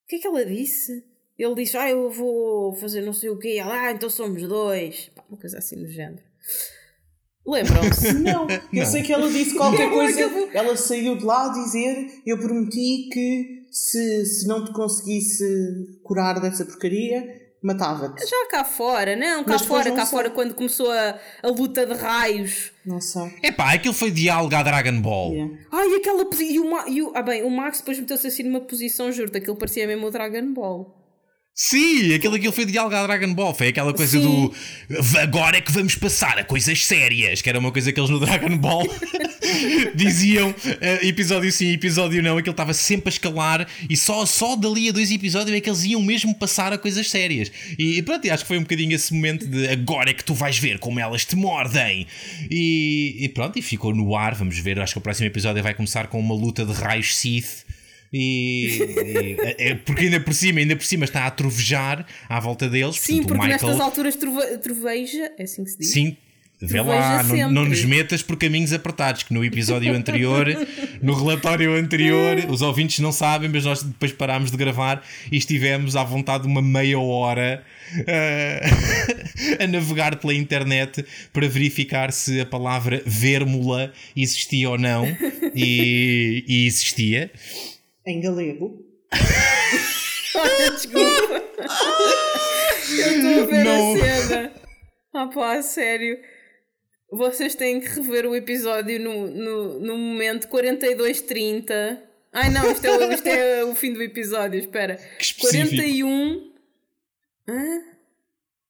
O que é que ela disse? Ele disse, ah, eu vou fazer não sei o quê. Ela, ah, então somos dois. Pá, uma coisa assim do género. Lembram-se? <laughs> Não, eu Não. sei que ela disse qualquer Não, coisa. Ela saiu de lá a dizer: Eu prometi que se, se não te conseguisse curar dessa porcaria, matava-te. Já cá fora, não, cá Mas fora, não cá sei. fora, quando começou a, a luta de raios. Não sei. Epá, aquilo foi diálogo à Dragon Ball. Yeah. Ai, aquela e o, e o- Ah, bem, o Max depois meteu-se assim numa posição, juro aquilo parecia mesmo o Dragon Ball. Sim, aquilo, aquilo foi diálogo à Dragon Ball. Foi aquela coisa Sim. do agora é que vamos passar a coisas sérias, que era uma coisa que eles no Dragon Ball <laughs> diziam eh, episódio sim, episódio não. Aquilo estava sempre a escalar e só, só dali a dois episódios é que eles iam mesmo passar a coisas sérias. E pronto, e acho que foi um bocadinho esse momento de agora é que tu vais ver como elas te mordem. E, e pronto, e ficou no ar. Vamos ver, acho que o próximo episódio vai começar com uma luta de raios Sith. E, e- é- é- porque ainda por cima, ainda por cima está a trovejar à volta deles. Sim, Portanto, porque Michael, nestas alturas trove- troveja, é assim que se diz? Sim, vê lá, não, não nos metas por caminhos apertados, que no episódio anterior, <laughs> no relatório anterior, os ouvintes não sabem, mas nós depois parámos de gravar e estivemos à vontade de uma meia hora eh, <laughs> a navegar pela internet para verificar se a palavra vérmula existia ou não e, e existia. Em galego. <laughs> Desculpa. Eu estou a ver Não. a cena. Ah pá, a sério. Vocês têm que rever o episódio no, no, no momento 42.30. Ai não, isto é, o- isto é o fim do episódio, espera. Que específico. 41. Hã?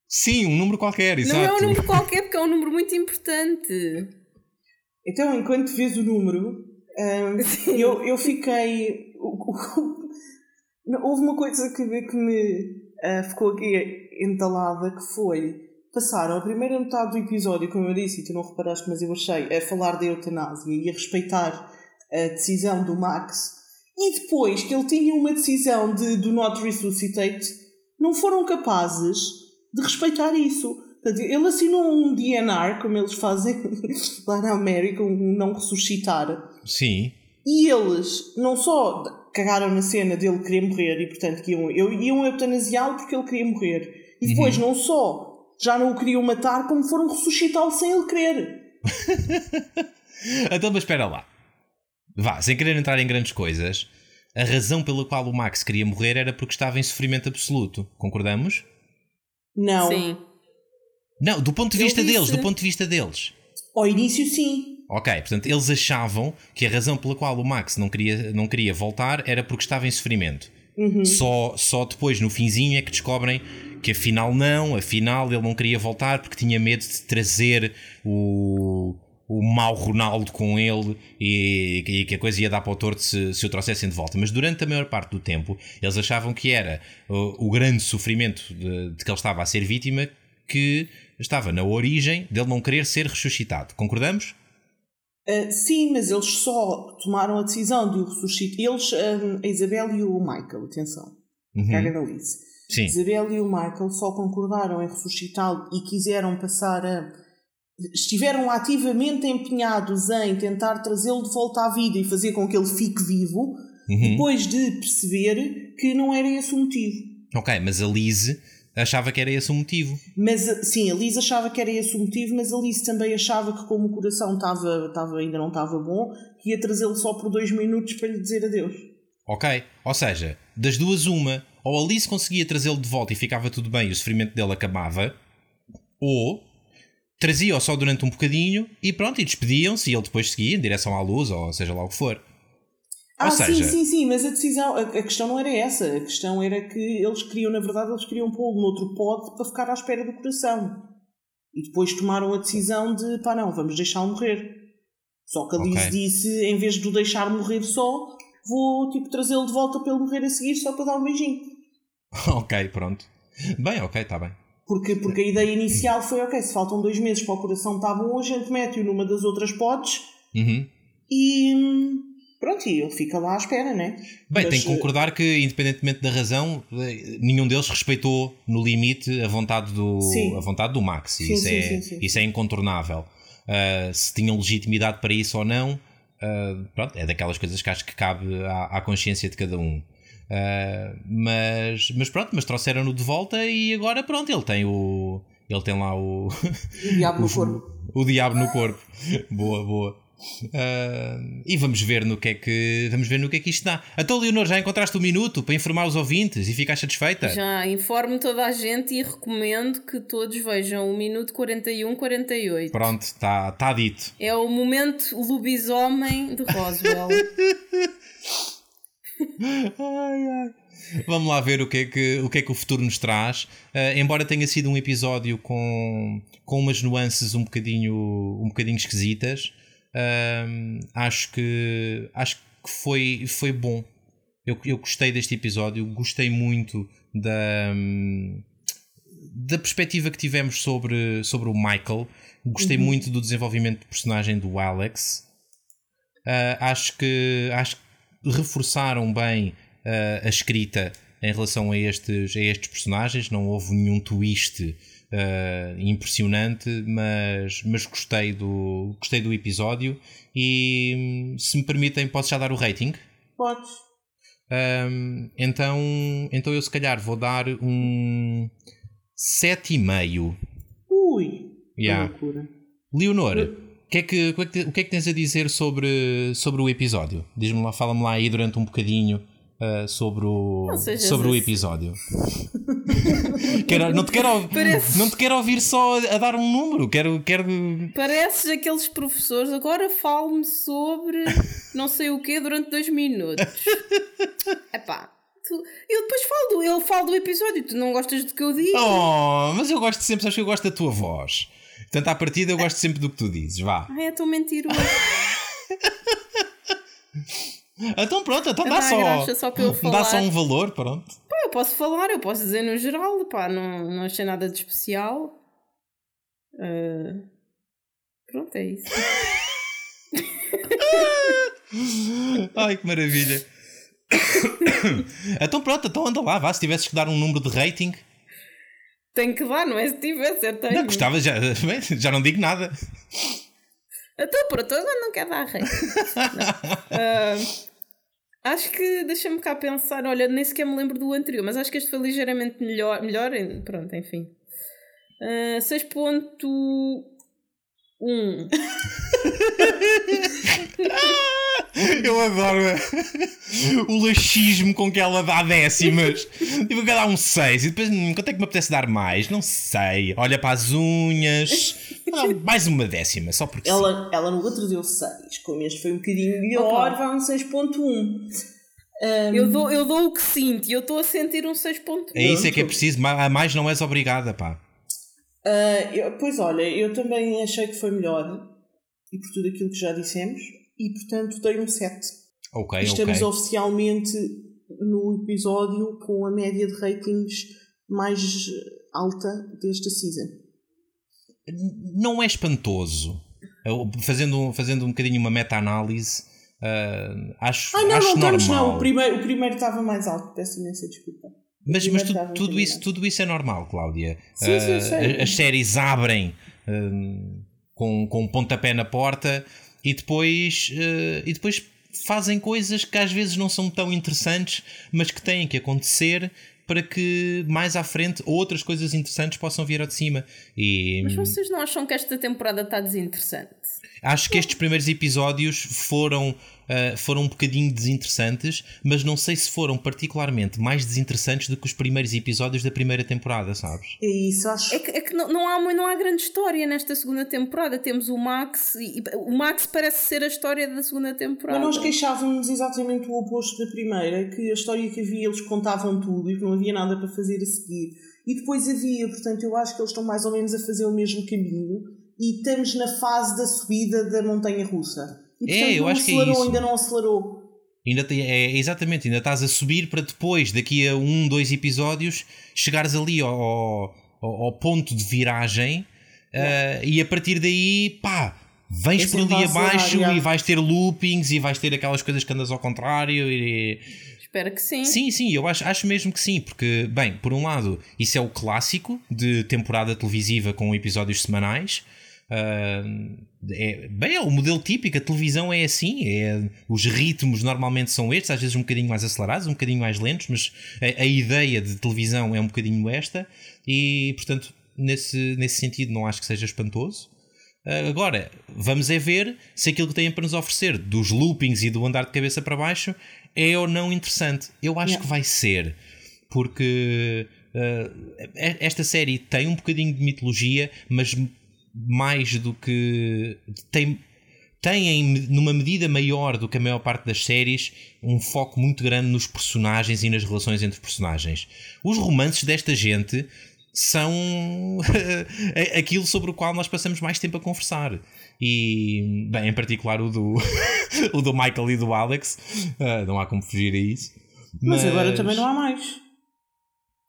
Sim, um número qualquer, exato. Não é um número qualquer, porque é um número muito importante. Então, enquanto vês o número, hum, eu, eu fiquei. <laughs> Houve uma coisa que, que me ah, ficou aqui entalada que foi. Passaram a primeira metade do episódio, como eu disse, e tu não reparaste, mas eu achei, a falar da eutanásia e a respeitar a decisão do Max. E depois que ele tinha uma decisão de do not resuscitate, não foram capazes de respeitar isso. Ele assinou um DNR, como eles fazem <laughs> lá na América, um não ressuscitar. Sim. E eles não só cagaram na cena dele querer morrer e, portanto, que iam, eu- iam eutanasiá-lo porque ele queria morrer. E depois, não só já não o queriam matar, como foram ressuscitá-lo sem ele querer. <laughs> Então, mas espera lá. Vá, sem querer entrar em grandes coisas, a razão pela qual o Max queria morrer era porque estava em sofrimento absoluto. Concordamos? Não. Sim. Não, do ponto de vista disse- deles, do ponto de vista deles. Ao início, sim. Ok, portanto, eles achavam que a razão pela qual o Max não queria, não queria voltar era porque estava em sofrimento. Só, só depois, no finzinho, é que descobrem que afinal não, afinal ele não queria voltar porque tinha medo de trazer o, o mau Ronaldo com ele e, e que a coisa ia dar para o torto se, se o trouxessem de volta. Mas durante a maior parte do tempo, eles achavam que era o, o grande sofrimento de, de que ele estava a ser vítima que estava na origem dele não querer ser ressuscitado. Concordamos? Ah, sim, mas eles só tomaram a decisão de o ressuscitar. Eles, ah, a Isabel e o Michael, atenção. Uhum. Caga da Liz. Sim. Isabel e o Michael só concordaram em ressuscitá-lo e quiseram passar a. estiveram ativamente empenhados em tentar trazê-lo de volta à vida e fazer com que ele fique vivo, Uhum. depois de perceber que não era esse o motivo. Ok, mas a Liz achava que era esse o motivo. Mas sim, a Liz achava que era esse o motivo, mas a Liz também achava que, como o coração estava, estava, ainda não estava bom, que ia trazê-lo só por dois minutos para lhe dizer adeus. Ok? Ou seja, das duas, uma, ou a Liz conseguia trazê-lo de volta e ficava tudo bem e o sofrimento dele acabava, ou trazia-o só durante um bocadinho e pronto, e despediam-se e ele depois seguia em direção à luz, ou seja lá o que for. Ah, Ou seja- sim, sim, sim, mas a decisão, a, a questão não era essa. A questão era que eles queriam, na verdade, eles queriam pô-lo noutro pod para ficar à espera do coração. E depois tomaram a decisão de, pá, não, vamos deixá-lo morrer. Só que a Liz Ok. disse, em vez de o deixar morrer só, vou, tipo, trazê-lo de volta para ele morrer a seguir só para dar um beijinho. <laughs> ok, pronto. Bem, ok, está bem. Porque, porque a ideia inicial foi, ok, se faltam dois meses para o coração estar bom, a gente mete-o numa das outras pods Uhum. e pronto, e ele fica lá à espera, né? Bem, Mas, tenho que concordar que, independentemente da razão, eh, nenhum deles respeitou no limite a vontade do, Sim. a vontade do Max. Sim, isso, sim, é, isso é incontornável. Ah, se tinham legitimidade para isso ou não, ah, pronto, é daquelas coisas que acho que cabe à, à consciência de cada um. Ah, mas, mas pronto, mas trouxeram-no de volta e agora pronto, ele tem o. Ele tem lá o. O diabo no <laughs> corpo. o diabo no corpo. boa, boa. Uh, e vamos ver no que é que vamos ver no que é que isto dá. Então, Leonor, já encontraste um minuto para informar os ouvintes e ficaste satisfeita? Já, informo toda a gente e recomendo que todos vejam o minuto 41, 48. Pronto, está tá dito. É o momento lobisomem de Roswell. <laughs> ai, ai. Vamos lá ver o que é que o, que é que o futuro nos traz. Uh, embora tenha sido um episódio com, com umas nuances um bocadinho, um bocadinho esquisitas, acho que, acho que foi, foi bom. Eu, eu gostei deste episódio, gostei muito da, da perspectiva que tivemos sobre, sobre o Michael. Gostei uhum. muito do desenvolvimento do personagem do Alex. Uh, acho que acho que reforçaram bem uh, a escrita em relação a estes, a estes personagens. Não houve nenhum twist uh, impressionante, mas, mas gostei, do, gostei do episódio. E se me permitem, posso já dar o rating? Podes. Um, então, então eu se calhar vou dar um 7,5. Ui! Yeah. loucura. Leonor, o que, é que, o, que é que tens a dizer sobre, sobre o episódio? Diz-me lá, fala-me lá aí durante um bocadinho uh, sobre, o, sobre o assim. episódio. <laughs> quero, não, te quero, não te quero ouvir só a, a, dar um número, quero. quero... Pareces aqueles professores, agora fale-me sobre não sei o quê durante dois minutos. <laughs> Epá. Tu, eu depois falo do, eu falo do episódio, tu não gostas do que eu digo. Oh, mas eu gosto sempre, sabes que eu gosto da tua voz. Portanto, à partida eu gosto sempre do que tu dizes, vá. Ai, é tão mentiroso. <laughs> Então pronto, então dá só, <laughs> só falar. dá só um valor, pronto. Pá, eu posso falar, eu posso dizer no geral, pá, não, não achei nada de especial. Uh, pronto, é isso. <laughs> Ai, que maravilha. <coughs> então pronto, então anda lá, vá, se tivesses que dar um número de rating. Tenho que dar, não é? Se tivesse, eu tenho. Não, gostava, já, <laughs> já não digo nada. Então pronto, agora não quero dar rating. uh, Acho que, deixa-me cá pensar, olha, nem sequer me lembro do anterior, mas acho que este foi ligeiramente melhor, melhor pronto, enfim. Uh, 6.1 <laughs> Eu adoro o laxismo com que ela dá décimas. Tipo, dar um 6 e depois hum, quanto é que me apetece dar mais? Não sei. Olha para as unhas. mais uma décima, só porque. Ela, ela no outro deu 6, como este foi um bocadinho melhor, vai um 6.1. Um, eu, dou, eu dou o que sinto e eu estou a sentir um 6.1. É isso é que é preciso, a mais não és obrigada, pá. Uh, eu, pois olha, eu também achei que foi melhor e por tudo aquilo que já dissemos e portanto dei um 7. Ok, Estamos okay. oficialmente no episódio com a média de ratings mais alta desta season. Não é espantoso. Fazendo, fazendo um bocadinho uma meta-análise, uh, acho, ah, não, acho não, normal. não. O primeiro, o primeiro estava mais alto, peço imensa desculpa. Mas, mas tu, tudo, isso, tudo isso é normal, Cláudia. Sim, uh, sim, sim. As séries abrem uh, com, com um pontapé na porta e depois, uh, e depois fazem coisas que às vezes não são tão interessantes, mas que têm que acontecer para que mais à frente outras coisas interessantes possam vir ao de cima. E... Mas vocês não acham que esta temporada está desinteressante? Acho que estes primeiros episódios foram uh, foram um bocadinho desinteressantes, mas não sei se foram particularmente mais desinteressantes do que os primeiros episódios da primeira temporada, sabes? É isso, acho. É que, é que não, não, há, não há grande história nesta segunda temporada. Temos o Max e, e o Max parece ser a história da segunda temporada. Mas nós queixávamos exatamente o oposto da primeira, que a história que havia eles contavam tudo e que não havia nada para fazer a seguir. E depois havia, portanto, eu acho que eles estão mais ou menos a fazer o mesmo caminho e estamos na fase da subida da montanha russa. E, portanto, é, eu não acho acelerou, que é isso. ainda não acelerou. Ainda tem, é, exatamente, ainda estás a subir para depois, daqui a um, dois episódios, chegares ali ao, ao, ao ponto de viragem uh, e a partir daí, pá, vens por ali abaixo e vais ter loopings e vais ter aquelas coisas que andas ao contrário e. Espero que sim. Sim, sim, eu acho, acho mesmo que sim, porque, bem, por um lado, isso é o clássico de temporada televisiva com episódios semanais. Uh, é, bem, é o modelo típico, a televisão é assim, é, os ritmos normalmente são estes, às vezes um bocadinho mais acelerados, um bocadinho mais lentos, mas a, a ideia de televisão é um bocadinho esta, e portanto, nesse, nesse sentido, não acho que seja espantoso. Uh, agora, vamos é ver se aquilo que têm para nos oferecer dos loopings e do andar de cabeça para baixo é ou não interessante. Eu acho Yeah. que vai ser, porque uh, esta série tem um bocadinho de mitologia, mas mais do que. tem. Em- numa medida maior do que a maior parte das séries, um foco muito grande nos personagens e nas relações entre personagens. Os romances desta gente são <laughs> aquilo sobre o qual nós passamos mais tempo a conversar. E, bem, em particular o do, <laughs> o do Michael e do Alex, ah, não há como fugir a isso. Mas, agora também não há mais.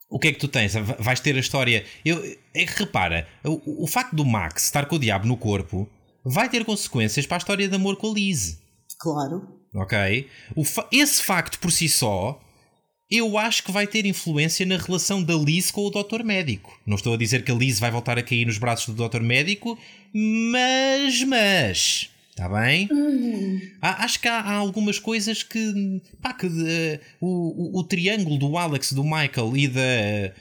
O que é que tu tens? Va- Vais ter a história. Eu, é repara, o, o facto do Max estar com o diabo no corpo vai ter consequências para a história de amor com a Liz. Claro. Ok? O fa- esse facto por si só, eu acho que vai ter influência na relação da Liz com o Dr. Médico. Não estou a dizer que a Liz vai voltar a cair nos braços do Dr. Médico, mas. Mas. Está bem? Há- acho que há, há algumas coisas que. Pá, que eh, o, o, o triângulo do Alex, do Michael e da eh,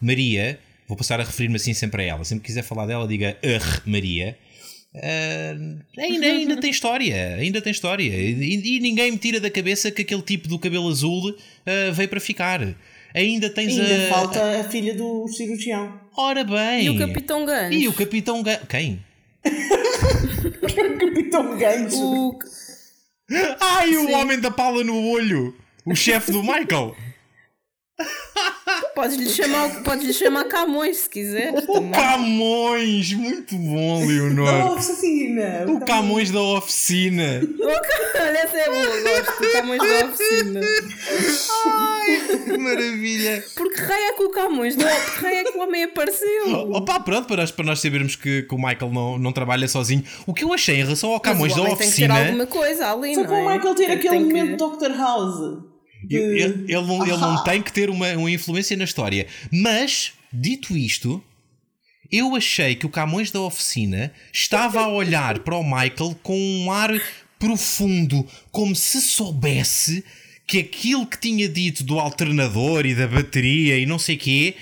Maria. Vou passar a referir-me assim sempre a ela. Sempre que quiser falar dela, diga Maria. Ah, ainda, <laughs> ainda tem história, ainda tem história. E, e ninguém me tira da cabeça que aquele tipo do cabelo azul ah, veio para ficar. Ainda tens Ainda a. falta a filha do cirurgião. Ora bem! E o Capitão Gancho? E o Capitão Ga- Quem? <laughs> Capitão Gancho. O- Ai, o Sim. homem da pala no olho! O chefe do Michael! Podes-lhe chamar, podes chamar Camões se quiseres. O. Camões! Muito bom, Da Leonor! oficina. O Camões da oficina! Olha, essa é boa, gosto. O Camões da oficina. Que maravilha! Por que raio é que o Camões? Não, que raio é que o homem apareceu? Opa, pronto, para nós, para nós sabermos que, que o Michael não, não trabalha sozinho. O que eu achei em relação ao Mas Camões da homem tem que ter oficina. alguma coisa ali, Só não para o é? Michael ter Tem- aquele tem que- momento Dr. House. De- Ele, ele não, ele não Ah. tem que ter uma, uma influência na história. Mas, dito isto, eu achei que o Camões da oficina estava a olhar para o Michael com um ar profundo, como se soubesse que aquilo que tinha dito do alternador e da bateria e não sei quê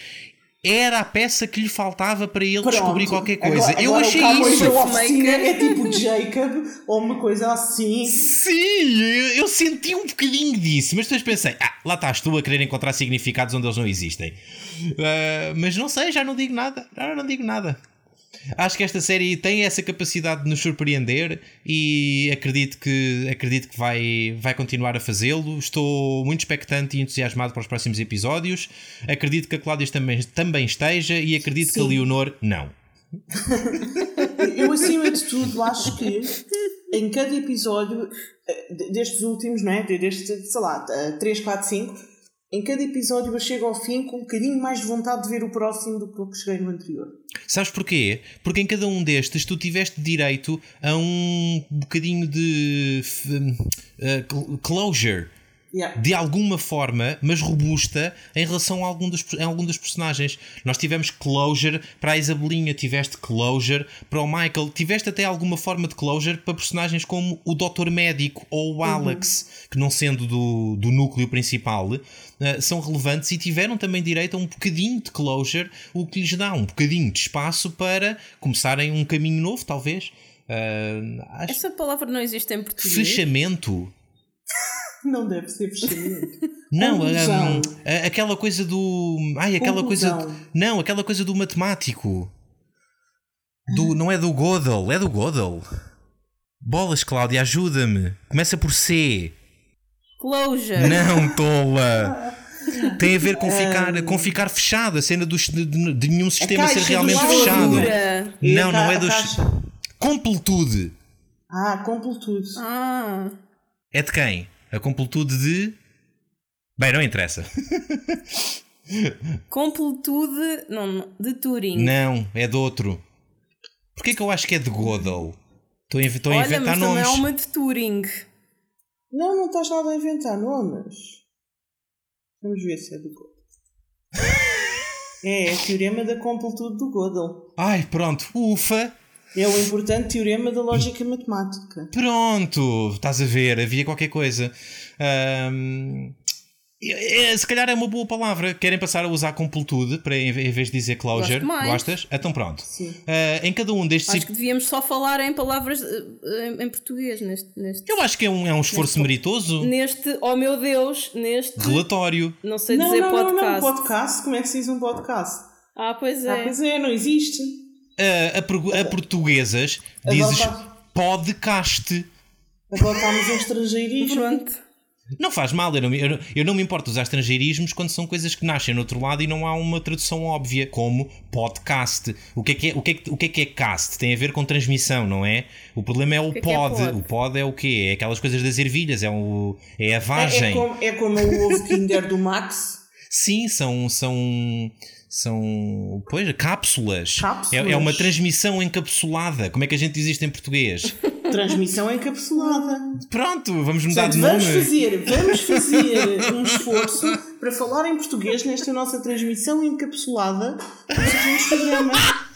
era a peça que lhe faltava para ele Pronto. descobrir qualquer coisa. Agora- eu agora achei o isso. da oficina é tipo Jacob ou uma coisa assim. Sim, eu, eu senti um bocadinho disso, mas depois pensei, ah, lá estás tu a querer encontrar significados onde eles não existem. Ah, mas não sei, já não digo nada, já não digo nada. Acho que esta série tem essa capacidade de nos surpreender e acredito que, acredito que vai, vai continuar a fazê-lo. Estou muito expectante e entusiasmado para os próximos episódios. Acredito que a Cláudia também, também esteja e acredito que a Sim. Leonor não. <laughs> Eu, acima de tudo, acho que em cada episódio eh, de- destes últimos, não é? De- Deste, sei lá, 3, 4, 5, em cada episódio eu chego ao fim com um bocadinho mais de vontade de ver o próximo do que o que cheguei no anterior. Sabes porquê? Porque em cada um destes tu tiveste direito a um bocadinho de cl- closure. Yeah. De alguma forma, mas robusta em relação a algum dos, a algum dos personagens. Nós tivemos closure para a Isabelinha, tiveste closure para o Michael, tiveste até alguma forma de closure para personagens como o Doutor Médico ou o Alex, que não sendo do, do núcleo principal, eh, são relevantes e tiveram também direito a um bocadinho de closure, o que lhes dá um bocadinho de espaço para começarem um caminho novo, talvez. Eh, acho Essa palavra não existe em português. fechamento. Não deve ser fechamento. <laughs> Não, hum, a- aquela coisa do. Ai, aquela coisa. Não, aquela coisa do matemático. Do, não é do Gödel, é do Gödel. Bolas, Cláudia, ajuda-me. Começa por C. Closure. Não, <laughs> tola. <laughs> Tem a ver com ficar, com ficar fechado, a cena dos, de, de- nenhum sistema ser realmente fechado. E Não, a não é a dos. Completude. Ah, completude. Ah. É de quem? A completude de. Bem, não interessa. <laughs> Completude. Não, não, de Turing. Não, é de outro. Porquê que eu acho que é de Gödel? Estou a, inv- estou a Olha, inventar mas também nomes. há uma de Turing. Não, não estás nada a inventar nomes. Vamos ver se é do Gödel. <laughs> É, é o teorema da completude do Gödel. Ai, pronto, ufa, É o importante teorema da lógica matemática. pronto, estás a ver, havia qualquer coisa. Ahm, É, se calhar é uma boa palavra. Querem passar a usar completude para em vez de dizer closure? Gostas? Então pronto. Sim. Ah, em cada um destes. Acho que devíamos só falar em palavras eh, em, em português neste, neste, Eu acho que é um, é um esforço meritoso. neste, oh meu Deus, neste, Relatório. não sei Não, dizer não, não, podcast. não, podcast. Como é que se diz um podcast? Ah, pois Ah, é. pois é, não existe. A, a portuguesas dizes volta- podcast. Agora estamos em estrangeirismo. Pronto. Não faz mal, eu não, me- eu, não- eu não me importo de usar estrangeirismos quando são coisas que nascem no outro lado e não há uma tradução óbvia, como podcast. O que é que é, o que é, o que é, que é cast? Tem a ver com transmissão, não é? O problema é o que é que é pod. pod? O pod é o quê? É aquelas coisas das ervilhas, é, o, é a É, vagem. é, como, é como o ovo Kinder do Max. Sim, são. são são pois, cápsulas. Cápsulas. É, é uma transmissão encapsulada. Como é que a gente diz isto em português? <laughs> Transmissão encapsulada. Pronto, vamos mudar Portanto, de nome. vamos fazer, vamos fazer um esforço para falar em português nesta nossa transmissão encapsulada do programa. <laughs>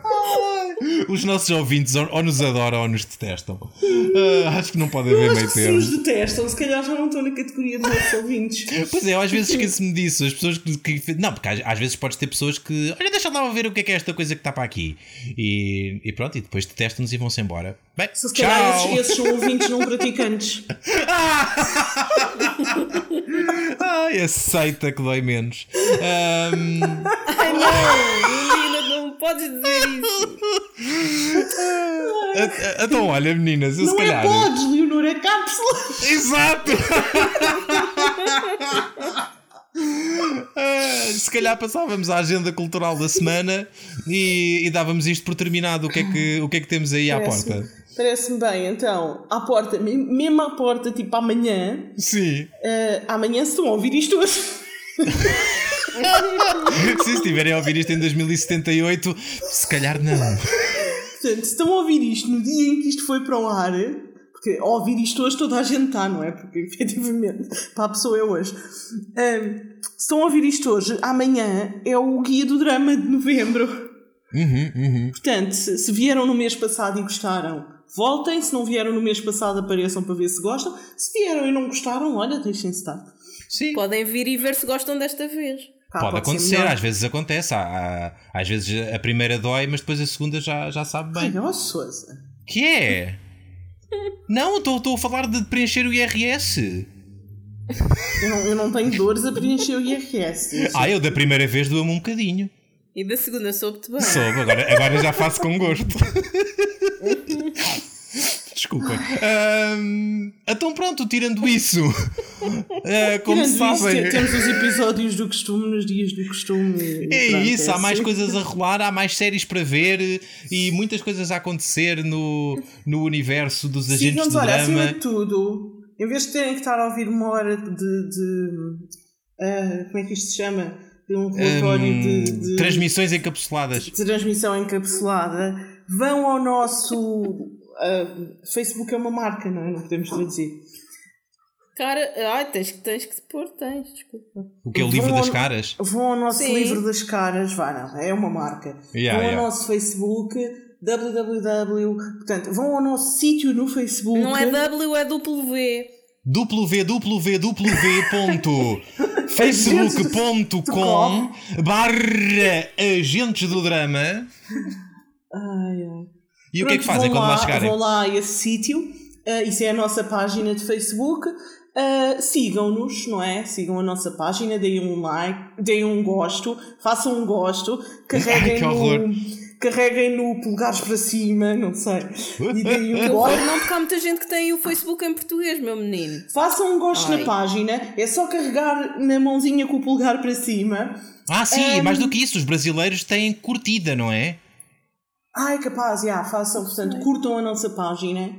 <laughs> Os nossos ouvintes ou, nos adoram ou nos detestam. Ah, acho que não pode haver meio que se termo. detestam, se calhar já não estão na categoria dos nossos ouvintes. Pois é, eu às vezes esqueço-me disso. As pessoas que, que- Não, porque às, vezes podes ter pessoas que. Olha, deixa lá ver o que é que é esta coisa que está para aqui. E, e pronto, e depois detestam-nos e vão-se embora. Bem, Se calhar esses, esses são ouvintes não praticantes. <laughs> Ai, aceita que dói menos. Ahm, Ai não, menina, não podes dizer isso. <laughs> a- a- então, olha, meninas, eu se Não calhar. é podes, Leonor, é cápsula. <laughs> Exato! Ah, se calhar passávamos à agenda cultural da semana e, e dávamos isto por terminado. O que é que, o que, é que temos aí à porta? Parece-me bem, então, à porta, me- mesmo à porta, tipo amanhã, Sim. eh, amanhã se estão a ouvir isto hoje. <laughs> Se estiverem a ouvir isto em 2078, se calhar não. Portanto, se estão a ouvir isto no dia em que isto foi para o ar, porque a ouvir isto hoje toda a gente está, não é? Porque <laughs> efetivamente para a pessoa é hoje. Ahm, se estão a ouvir isto hoje, amanhã é o guia do drama de novembro. Uhum, uhum. Portanto, se vieram no mês passado e gostaram, voltem. Se não vieram no mês passado, apareçam para ver se gostam. Se vieram e não gostaram, olha, deixem-se estar. Sim. Podem vir e ver se gostam desta vez. Pá, Pode ser acontecer, às vezes acontece. Há- há- às vezes a primeira dói, mas depois a segunda já, já sabe bem. Sousa. Que é? Não, estou a falar de preencher o IRS. Eu não, eu não tenho dores a preencher o IRS. Ah, eu da primeira vez doa-me um bocadinho. E da segunda soube-te bem. Soube, agora, agora já faço com gosto. <laughs> Desculpa. Ahm, então pronto, tirando isso, ah, <laughs> como Tirando isso, sabem, te- temos os episódios do costume nos dias do costume. é pronto, isso, há mais assim. <laughs> coisas a rolar, há mais séries para ver e muitas coisas a acontecer no, no universo dos agentes Sigam-nos, do olha, acima drama. de tudo, em vez de terem que estar a ouvir uma hora de. de ah, como é que isto se chama? De um relatório Ahm, de, de- Transmissões encapsuladas. de transmissão encapsulada, vão ao nosso. Ah, Facebook é uma marca, não é? Não podemos traduzir. Cara, ai, tens que, tens que te pôr, tens, desculpa. O que é o livro Vão das ao- caras? Vão ao nosso Sim. livro das caras, vá, não, é uma marca. Yeah, vão yeah. ao nosso Facebook, www. Portanto, vão ao nosso sítio no Facebook. Não é W, é W. www.facebook.com <laughs> barra agentes do drama Ai, ai. E o que é que Pronto, fazem vão quando lá chegarem? Vão lá a esse sítio, ah, isso é a nossa página de Facebook. Ah, Sigam-nos, não é? Sigam a nossa página, deem um like, deem um gosto, façam um gosto, carreguem, Ai, <laughs> que horror. no, carreguem no polegares para cima, não sei, e deem um <laughs> gosto. não, porque há muita gente que tem o Facebook em português, meu menino. Façam um gosto Ai. na página, é só carregar na mãozinha com o polegar para cima. Ah, sim, e mais do que isso, os brasileiros têm curtida, não é? Ai, capaz, já, façam, portanto, curtam a nossa página.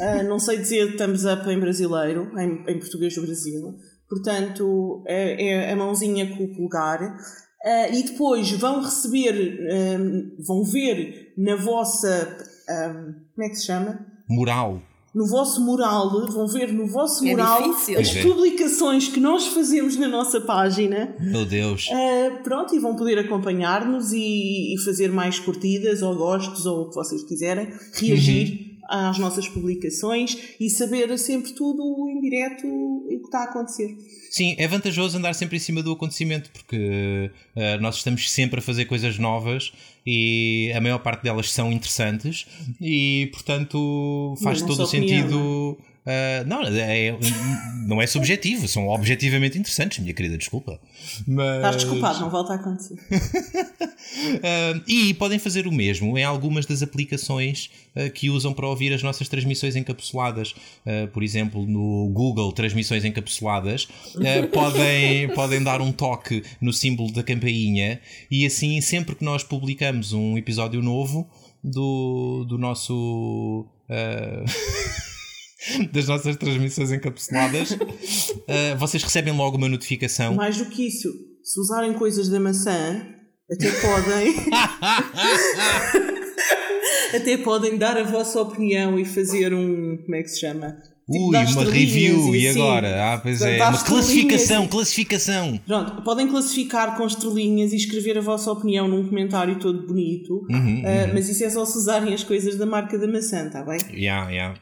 Ah, não sei dizer thumbs up em brasileiro, em, em português do Brasil. Portanto, é, é a mãozinha com o polegar. Ah, e depois vão receber, ahm, vão ver na vossa. ahm, como é que se chama? Moral. No vosso mural, vão ver no vosso É mural difícil. as é. publicações que nós fazemos na nossa página. Meu Deus. Uh, pronto, e vão poder acompanhar-nos e, e fazer mais curtidas ou gostos ou o que vocês quiserem, reagir às nossas publicações e saber sempre tudo em direto o que está a acontecer. Sim, é vantajoso andar sempre em cima do acontecimento porque uh, nós estamos sempre a fazer coisas novas e a maior parte delas são interessantes e, portanto, faz todo o sentido. Uh, não, é, não é subjetivo, são objetivamente interessantes, minha querida, desculpa. Mas... Estás desculpado, não volta a acontecer. uh, <laughs> e podem fazer o mesmo em algumas das aplicações uh, que usam para ouvir as nossas transmissões encapsuladas. por exemplo, no Google Transmissões Encapsuladas, <laughs> podem, podem dar um toque no símbolo da campainha e assim, sempre que nós publicamos um episódio novo do, do nosso. <laughs> <laughs> das nossas transmissões encapsuladas, uh, <laughs> vocês recebem logo uma notificação. Mais do que isso, se usarem coisas da maçã, até podem. <laughs> até podem dar a vossa opinião e fazer um. Como é que se chama? Tipo, Ui, uma review e, assim, agora? Ah, pois é, uma classificação, classificação. Pronto, podem classificar com estrelinhas e escrever a vossa opinião num comentário todo bonito, uhum, uh, uhum. mas isso é só se usarem as coisas da marca da maçã, está bem? Yeah, yeah.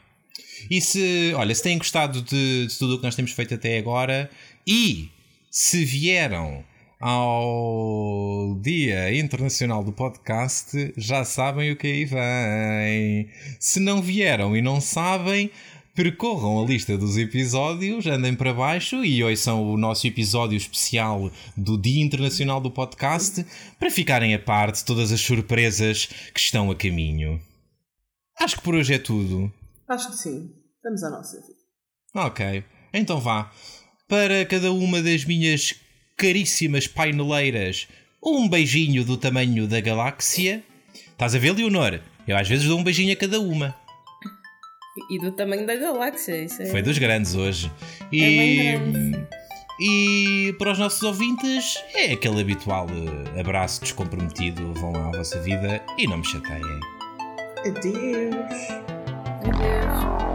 E se, olha, se têm gostado de, de tudo o que nós temos feito até agora e se vieram ao Dia Internacional do Podcast, já sabem o que aí vem. Se não vieram e não sabem, percorram a lista dos episódios, andem para baixo e ouçam o nosso episódio especial do Dia Internacional do Podcast para ficarem a par de todas as surpresas que estão a caminho. Acho que por hoje é tudo. Acho que sim. Estamos à nossa vida. Ok. Então vá. Para cada uma das minhas caríssimas paineleiras, um beijinho do tamanho da galáxia. Estás a ver, Leonor? Eu às vezes dou um beijinho a cada uma. E do tamanho da galáxia, isso é... Foi dos grandes hoje. E... É bem grande. E para os nossos ouvintes, é aquele habitual eh, abraço descomprometido. Vão lá à vossa vida e não me chateiem. Adeus. Adeus.